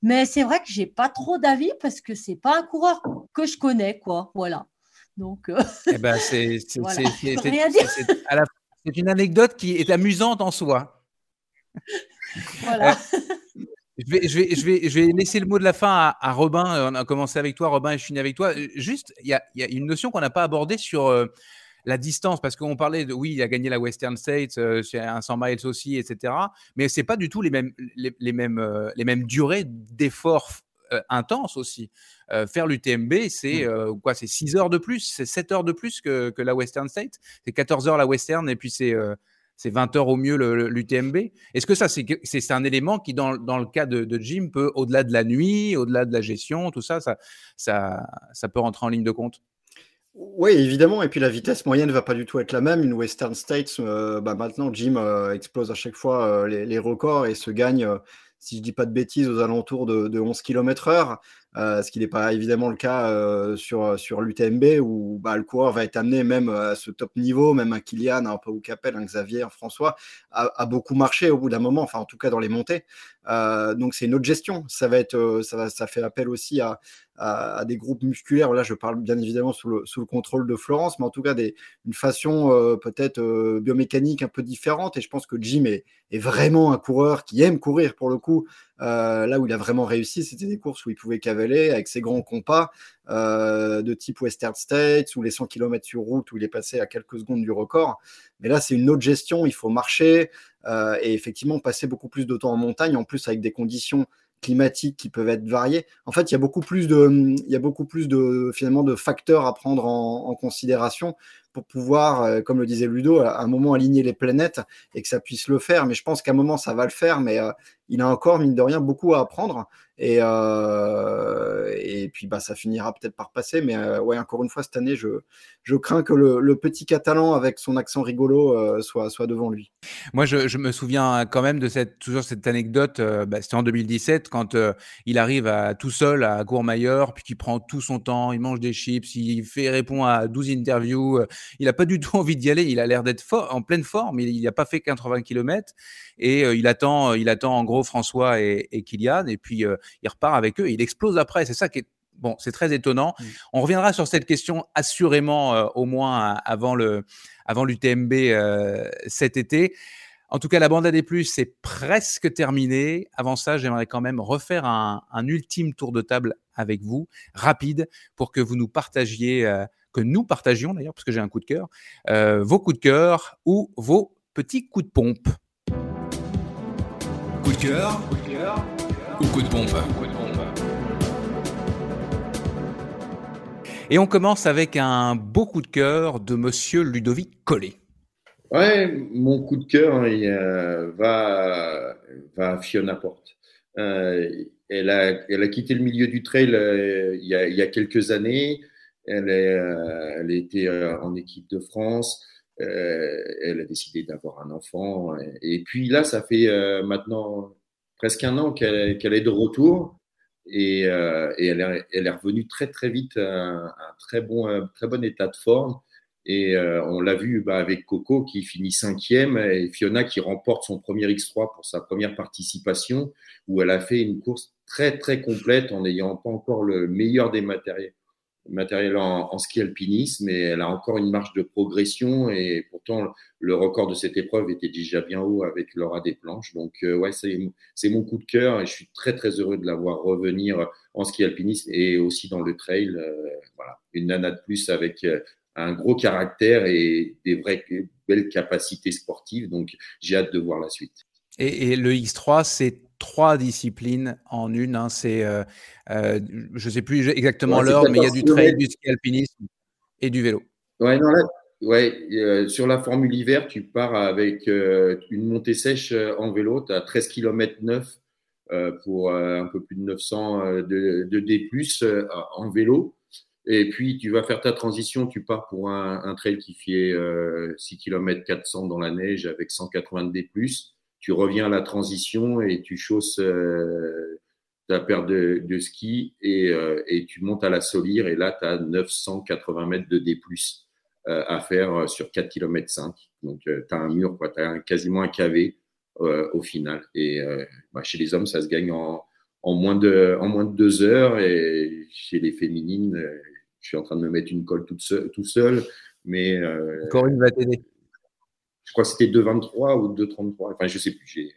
Mais c'est vrai que j'ai pas trop d'avis parce que c'est pas un coureur que je connais, quoi. Voilà. Donc. Euh, eh ben, c'est une anecdote qui est amusante en soi. Voilà. Euh, je vais, je, vais, je, vais, je vais laisser le mot de la fin à, Robin. On a commencé avec toi, Robin, et je finis avec toi. Juste, il y a, y a, une notion qu'on n'a pas abordée sur euh, la distance, parce qu'on parlait de oui, il a gagné la Western States, euh, c'est un 100 miles aussi, etc. Mais c'est pas du tout les mêmes, les, mêmes, euh, les mêmes durées d'efforts euh, intenses aussi. faire l'UTMB, c'est mmh. quoi C'est 6 heures de plus, c'est 7 heures de plus que, que la Western State. C'est 14 heures la Western et puis c'est c'est 20 heures au mieux l'UTMB. Est-ce que ça, c'est un élément qui, dans, dans le cas de, de Jim, peut, au-delà de la nuit, au-delà de la gestion, tout ça, ça, ça, ça peut rentrer en ligne de compte? Oui, évidemment. Et puis la vitesse moyenne ne va pas du tout être la même. Une Western States, euh, bah maintenant, Jim euh, explose à chaque fois euh, les, records et se gagne, si je dis pas de bêtises, aux alentours de, de 11 km/h. ce qui n'est pas évidemment le cas sur, l'UTMB où bah, le coureur va être amené même à ce top niveau, même un Kylian, un Pau Capel, un Xavier, un François, a, beaucoup marché au bout d'un moment, enfin en tout cas dans les montées. Donc c'est une autre gestion. Ça va être, va, ça fait appel aussi à, des groupes musculaires. Là, je parle bien évidemment sous le, contrôle de Florence, mais en tout cas des, une façon euh, peut-être euh, biomécanique un peu différente. Et je pense que Jim est, vraiment un coureur qui aime courir pour le coup. Euh, là où il a vraiment réussi, c'était des courses où il pouvait cavaler avec ses grands compas de type Western States ou les 100 km sur route où il est passé à quelques secondes du record. Mais là, c'est une autre gestion. Il faut marcher et effectivement passer beaucoup plus de temps en montagne, en plus avec des conditions climatiques qui peuvent être variées. En fait, il y a beaucoup plus de, il y a beaucoup plus de facteurs à prendre en, en considération pour pouvoir, euh, comme le disait Ludo, à un moment aligner les planètes et que ça puisse le faire. Mais je pense qu'à un moment, ça va le faire, mais euh, il a encore, mine de rien, beaucoup à apprendre. Et, euh, et puis, bah, ça finira peut-être par passer. Mais euh, ouais, encore une fois, cette année, je, je crains que le, petit Catalan, avec son accent rigolo, soit, soit devant lui. Moi, je, me souviens quand même de cette, toujours cette anecdote. Bah, C'était en 2017, quand il arrive tout seul à Courmayeur, puis qu'il prend tout son temps, il mange des chips, il fait répond à 12 interviews il n'a pas du tout envie d'y aller. Il a l'air d'être en pleine forme. Il n'a pas fait 80 km et euh, il attend, euh, il attend en gros François et, Kylian et puis euh, il repart avec eux. il explose après. C'est ça qui est bon, c'est très étonnant. Mmh. On reviendra sur cette question assurément au moins avant le avant l'UTMB cet été. En tout cas, la bande à des plus, c'est presque terminé. Avant ça, j'aimerais quand même refaire un, ultime tour de table avec vous, rapide, pour que vous nous partagiez que nous partagions d'ailleurs, parce que j'ai un coup de cœur, euh, vos coups de cœur ou vos petits coups de pompe. Coup de cœur, ou coup de pompe? Et on commence avec un beau coup de cœur de monsieur Ludovic Collet. Ouais, mon coup de cœur il, euh, va, va à Fiona Porte. Euh, elle, a, elle a quitté le milieu du trail euh, il, y a, il, y a, quelques années. Euh, elle était en équipe de France. elle a décidé d'avoir un enfant. Et puis là, ça fait maintenant presque un an qu'elle qu est de retour. Et, elle, est, revenue très très vite à un, très, bon, très bon état de forme. Et euh, on l'a vu bah, avec Coco qui finit cinquième et Fiona qui remporte son premier X3 pour sa première participation, où elle a fait une course très très complète en n'ayant pas encore le meilleur des matériels, matériel en, ski alpinisme, mais elle a encore une marge de progression et pourtant le record de cette épreuve était déjà bien haut avec Laura des planches. Donc euh, ouais, c'est mon coup de cœur et je suis très très heureux de la voir revenir en ski alpinisme et aussi dans le trail. Euh, voilà, une nana de plus avec euh, un gros caractère et des vraies belles capacités sportives. Donc, j'ai hâte de voir la suite. Et, et le X3, c'est trois disciplines en une. Hein. C'est, euh, euh, je ne sais plus exactement ouais, l'heure, mais il y a du trail, du ski alpinisme et du vélo. Ouais, non, là, ouais, euh, sur la formule hiver, tu pars avec une montée sèche en vélo. Tu as 13 km 9 pour un peu plus de 900 de, de D+, en vélo. Et puis, tu vas faire ta transition, tu pars pour un, un trail qui fait euh, 6 km 400 dans la neige avec 180 D+. Tu reviens à la transition et tu chausses euh, ta paire de, de ski et, euh, et, tu montes à la Solire et là, tu as 980 mètres de D+, euh, à faire sur 4 km 5. Donc, tu as un mur, tu as quasiment un euh, au final. Et bah, chez les hommes, ça se gagne en, en, moins de, en moins de deux heures et chez les féminines, je suis en train de me mettre une colle tout seul. Mais, Corinne va t'aider. Je crois que c'était 2,23 ou 2,33. Enfin, je ne sais plus. J'ai,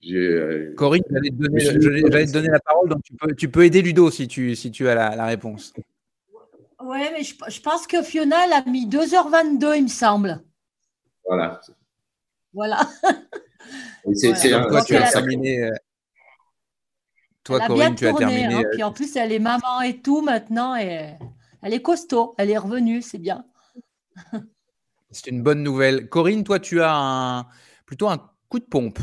j'ai, euh, Corinne, j'allais te, donner, j'allais te donner la parole, donc tu peux, tu peux aider Ludo si tu, si tu as la, la réponse. Oui, mais je, je, pense que Fiona, elle a mis 2h22, il me semble. Voilà. Voilà. c'est, voilà. c'est toi, tu as terminé. Toi, elle Corinne, tu tourné, as terminé. Hein, puis en plus, elle est maman et tout maintenant. Et elle est costaud. Elle est revenue. C'est bien. C'est une bonne nouvelle. Corinne, toi, tu as plutôt un coup de pompe.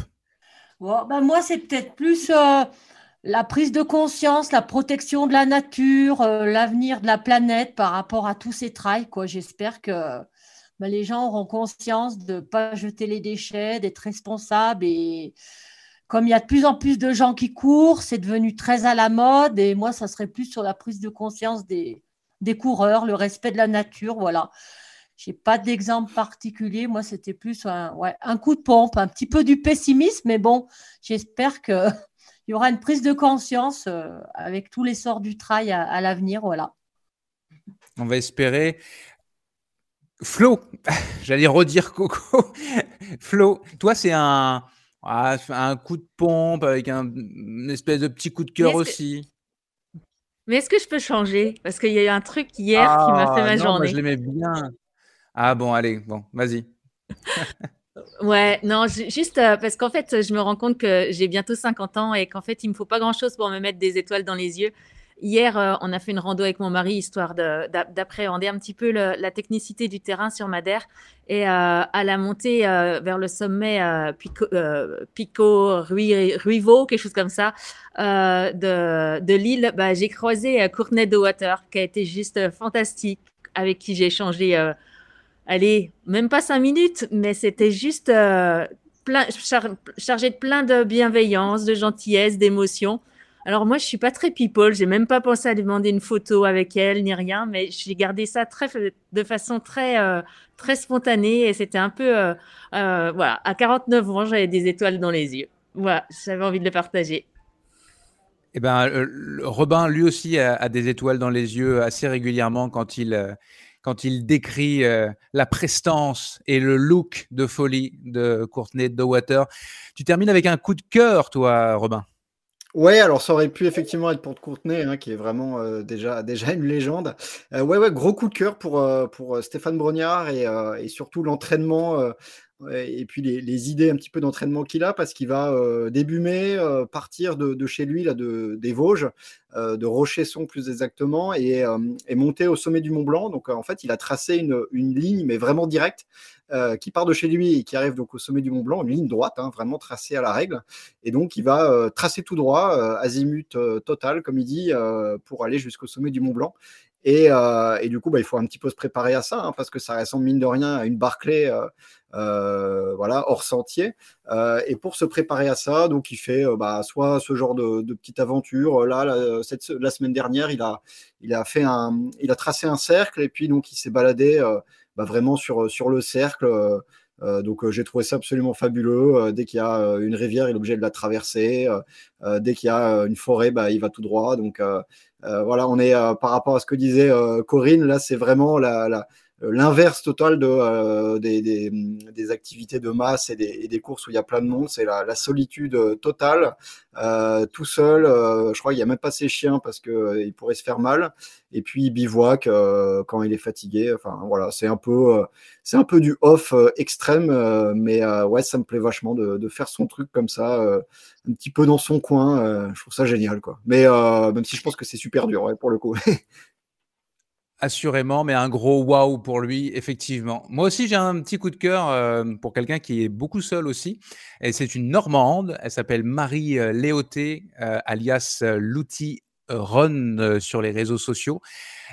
Bon, ben moi, c'est peut-être plus euh, la prise de conscience, la protection de la nature, euh, l'avenir de la planète par rapport à tous ces trails. J'espère que ben, les gens auront conscience de ne pas jeter les déchets, d'être responsables et comme il y a de plus en plus de gens qui courent, c'est devenu très à la mode. Et moi, ça serait plus sur la prise de conscience des coureurs, le respect de la nature. Voilà. Je n'ai pas d'exemple particulier. Moi, c'était plus un, ouais, un coup de pompe, un petit peu du pessimisme. Mais bon, j'espère qu'il y aura une prise de conscience euh, avec tous les sorts du trail à, à l'avenir. Voilà. On va espérer. Flo, j'allais redire Coco. Flo, toi, c'est un ah, un coup de pompe avec un, une espèce de petit coup de cœur aussi. Mais est-ce que je peux changer? Parce qu'il y a eu un truc hier ah, qui m'a fait ma non, journée. Moi, je l'aimais bien. Ah bon, allez, bon, vas-y. ouais, non, juste euh, parce qu'en fait, je me rends compte que j'ai bientôt 50 ans et qu'en fait, il me faut pas grand-chose pour me mettre des étoiles dans les yeux. Hier, euh, on a fait une rando avec mon mari, histoire d'appréhender un petit peu la technicité du terrain sur Madère. Et euh, à la montée vers le sommet Pico, Pico Ruivo, quelque chose comme ça, de, de l'île, bah, j'ai croisé Courtney de Water, qui a été juste fantastique, avec qui j'ai échangé, allez, même pas cinq minutes, mais c'était juste plein, char, chargé de plein de bienveillance, de gentillesse, d'émotion. Alors moi, je suis pas très people, j'ai même pas pensé à lui demander une photo avec elle ni rien, mais j'ai gardé ça très de façon très euh, très spontanée et c'était un peu euh, euh, voilà, à 49 ans, j'avais des étoiles dans les yeux. Voilà, j'avais envie de le partager. Eh ben, Robin, lui aussi, a, des étoiles dans les yeux assez régulièrement quand il quand il décrit la prestance et le look de folie de Courtney de Water. Tu termines avec un coup de cœur, toi, Robin. Ouais, alors ça aurait pu effectivement être pour Courtenay, hein, qui est vraiment euh, déjà, déjà une légende. Euh, ouais, ouais, gros coup de cœur pour, euh, pour Stéphane Brognard et surtout l'entraînement et, puis les, idées un petit peu d'entraînement qu'il a, parce qu'il va débumer, partir de, chez lui, là, de, des Vosges, de Rochesson plus exactement, et, monter au sommet du Mont Blanc. Donc en fait, il a tracé une, une ligne, mais vraiment directe, qui part de chez lui et qui arrive donc au sommet du Mont Blanc, une ligne droite, hein, vraiment tracée à la règle. Et donc, il va tracer tout droit, azimut total, comme il dit, pour aller jusqu'au sommet du Mont Blanc. Euh, et, du coup, bah, il faut un petit peu se préparer à ça, hein, parce que ça ressemble mine de rien à une Barclay, euh, euh, voilà, hors sentier. et pour se préparer à ça, donc il fait bah, soit ce genre de, petite aventure. Là, la, cette, la semaine dernière, il a, il a fait un, il a tracé un cercle et puis donc il s'est baladé bah, vraiment sur sur le cercle. Donc j'ai trouvé ça absolument fabuleux. dès qu'il y a une rivière, il est obligé de la traverser. dès qu'il y a une forêt, bah, il va tout droit. Donc euh, voilà, on est euh, par rapport à ce que disait euh, Corinne, là c'est vraiment la, l'inverse total de, des, activités de masse et des, courses où il y a plein de monde, c'est la, solitude totale, tout seul. je crois qu'il n'y a même pas ses chiens parce qu'il pourrait se faire mal. Et puis il bivouac quand il est fatigué. Enfin voilà, c'est un peu, c'est un peu du off extrême, mais ouais, ça me plaît vachement de, de, faire son truc comme ça un petit peu dans son coin. Euh, je trouve ça génial, quoi. Mais euh, même si je pense que c'est super dur pour le coup. Assurément, mais un gros waouh pour lui, effectivement. Moi aussi, j'ai un petit coup de cœur euh, pour quelqu'un qui est beaucoup seul aussi. Et c'est une Normande. Elle s'appelle Marie Léoté, alias Louti Run sur les réseaux sociaux.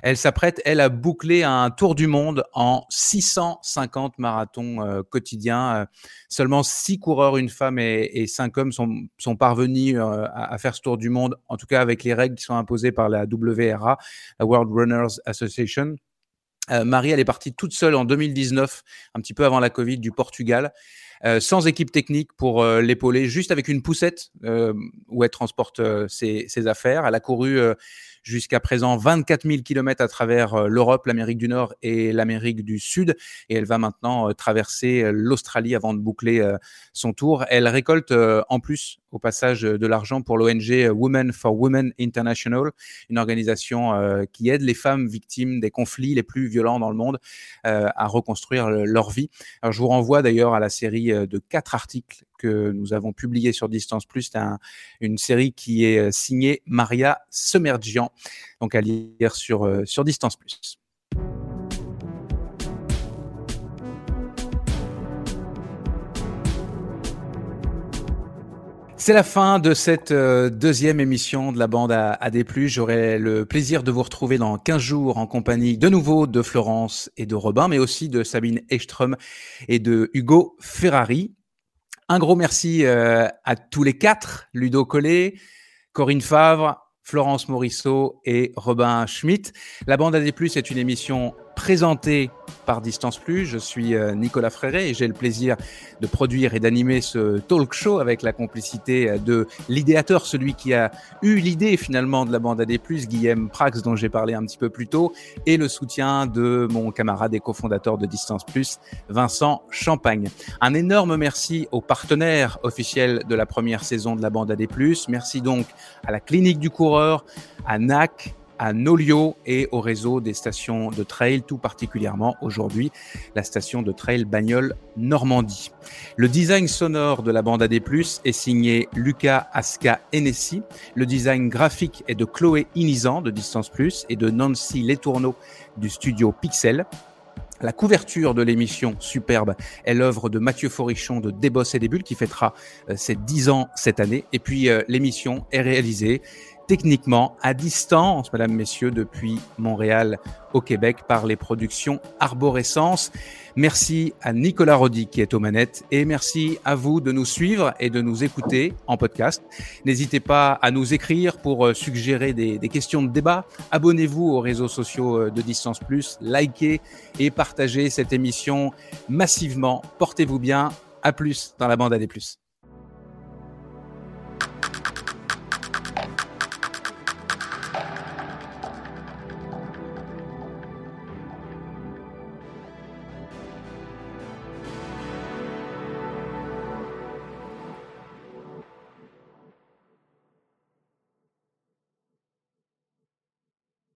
Elle s'apprête, elle, à boucler un tour du monde en 650 marathons euh, quotidiens. Euh, seulement six coureurs, une femme et, cinq hommes sont, parvenus euh, à, faire ce tour du monde, en tout cas avec les règles qui sont imposées par la WRA, la World Runners Association. Marie, elle est partie toute seule en 2019, un petit peu avant la Covid, du Portugal. Sans équipe technique pour l'épauler, juste avec une poussette où elle transporte ses, affaires. Elle a couru jusqu'à présent 24 000 km à travers euh, l'Europe, l'Amérique du Nord et l'Amérique du Sud. Et elle va maintenant euh, traverser euh, l'Australie avant de boucler son tour. Elle récolte en plus au passage de l'argent pour l'ONG Women for Women International, une organisation qui aide les femmes victimes des conflits les plus violents dans le monde à reconstruire leur vie. Je vous renvoie d'ailleurs à la série de quatre articles que nous avons publiés sur Distance Plus. C'est une série qui est signée Maria Semergian donc à lire sur, euh, sur Distance Plus. C'est la fin de cette euh, deuxième émission de la bande à, à des plus. J'aurai le plaisir de vous retrouver dans 15 jours en compagnie de nouveau de Florence et de Robin, mais aussi de Sabine Ekström et de Hugo Ferrari. Un gros merci euh, à tous les quatre, Ludo Collet, Corinne Favre, Florence Morisseau et Robin Schmitt. La bande AD+, est une émission présenté par Distance Plus. Je suis euh, Nicolas Fréré et j'ai le plaisir de produire et d'animer ce talk show avec la complicité euh, de l'idéateur, celui qui a eu l'idée finalement de la bande AD+, Guillaume Prax, dont j'ai parlé un petit peu plus tôt, et le soutien de mon camarade et cofondateur de Distance Plus, Vincent Champagne. Un énorme merci aux partenaires officiels de la première saison de la bande AD+. Merci donc à la Clinique du Coureur, à NAC, à Nolio et au réseau des stations de trail, tout particulièrement aujourd'hui la station de trail Bagnole Normandie. Le design sonore de la bande AD+, est signé Lucas Aska Enessi. Le design graphique est de Chloé Inizan de Distance Plus et de Nancy Letourneau du studio Pixel. La couverture de l'émission superbe est l'œuvre de Mathieu Forichon de Déboss et des Bulles qui fêtera euh, ses 10 ans cette année. Et puis euh, l'émission est réalisée techniquement à distance, mesdames, messieurs, depuis Montréal au Québec par les productions Arborescence. Merci à Nicolas Rodi qui est aux manettes et merci à vous de nous suivre et de nous écouter en podcast. N'hésitez pas à nous écrire pour euh, suggérer des, des questions de débat. Abonnez-vous aux réseaux sociaux euh, de Distance Plus, likez et partagez cette émission massivement. Portez-vous bien. À plus dans la bande à des plus.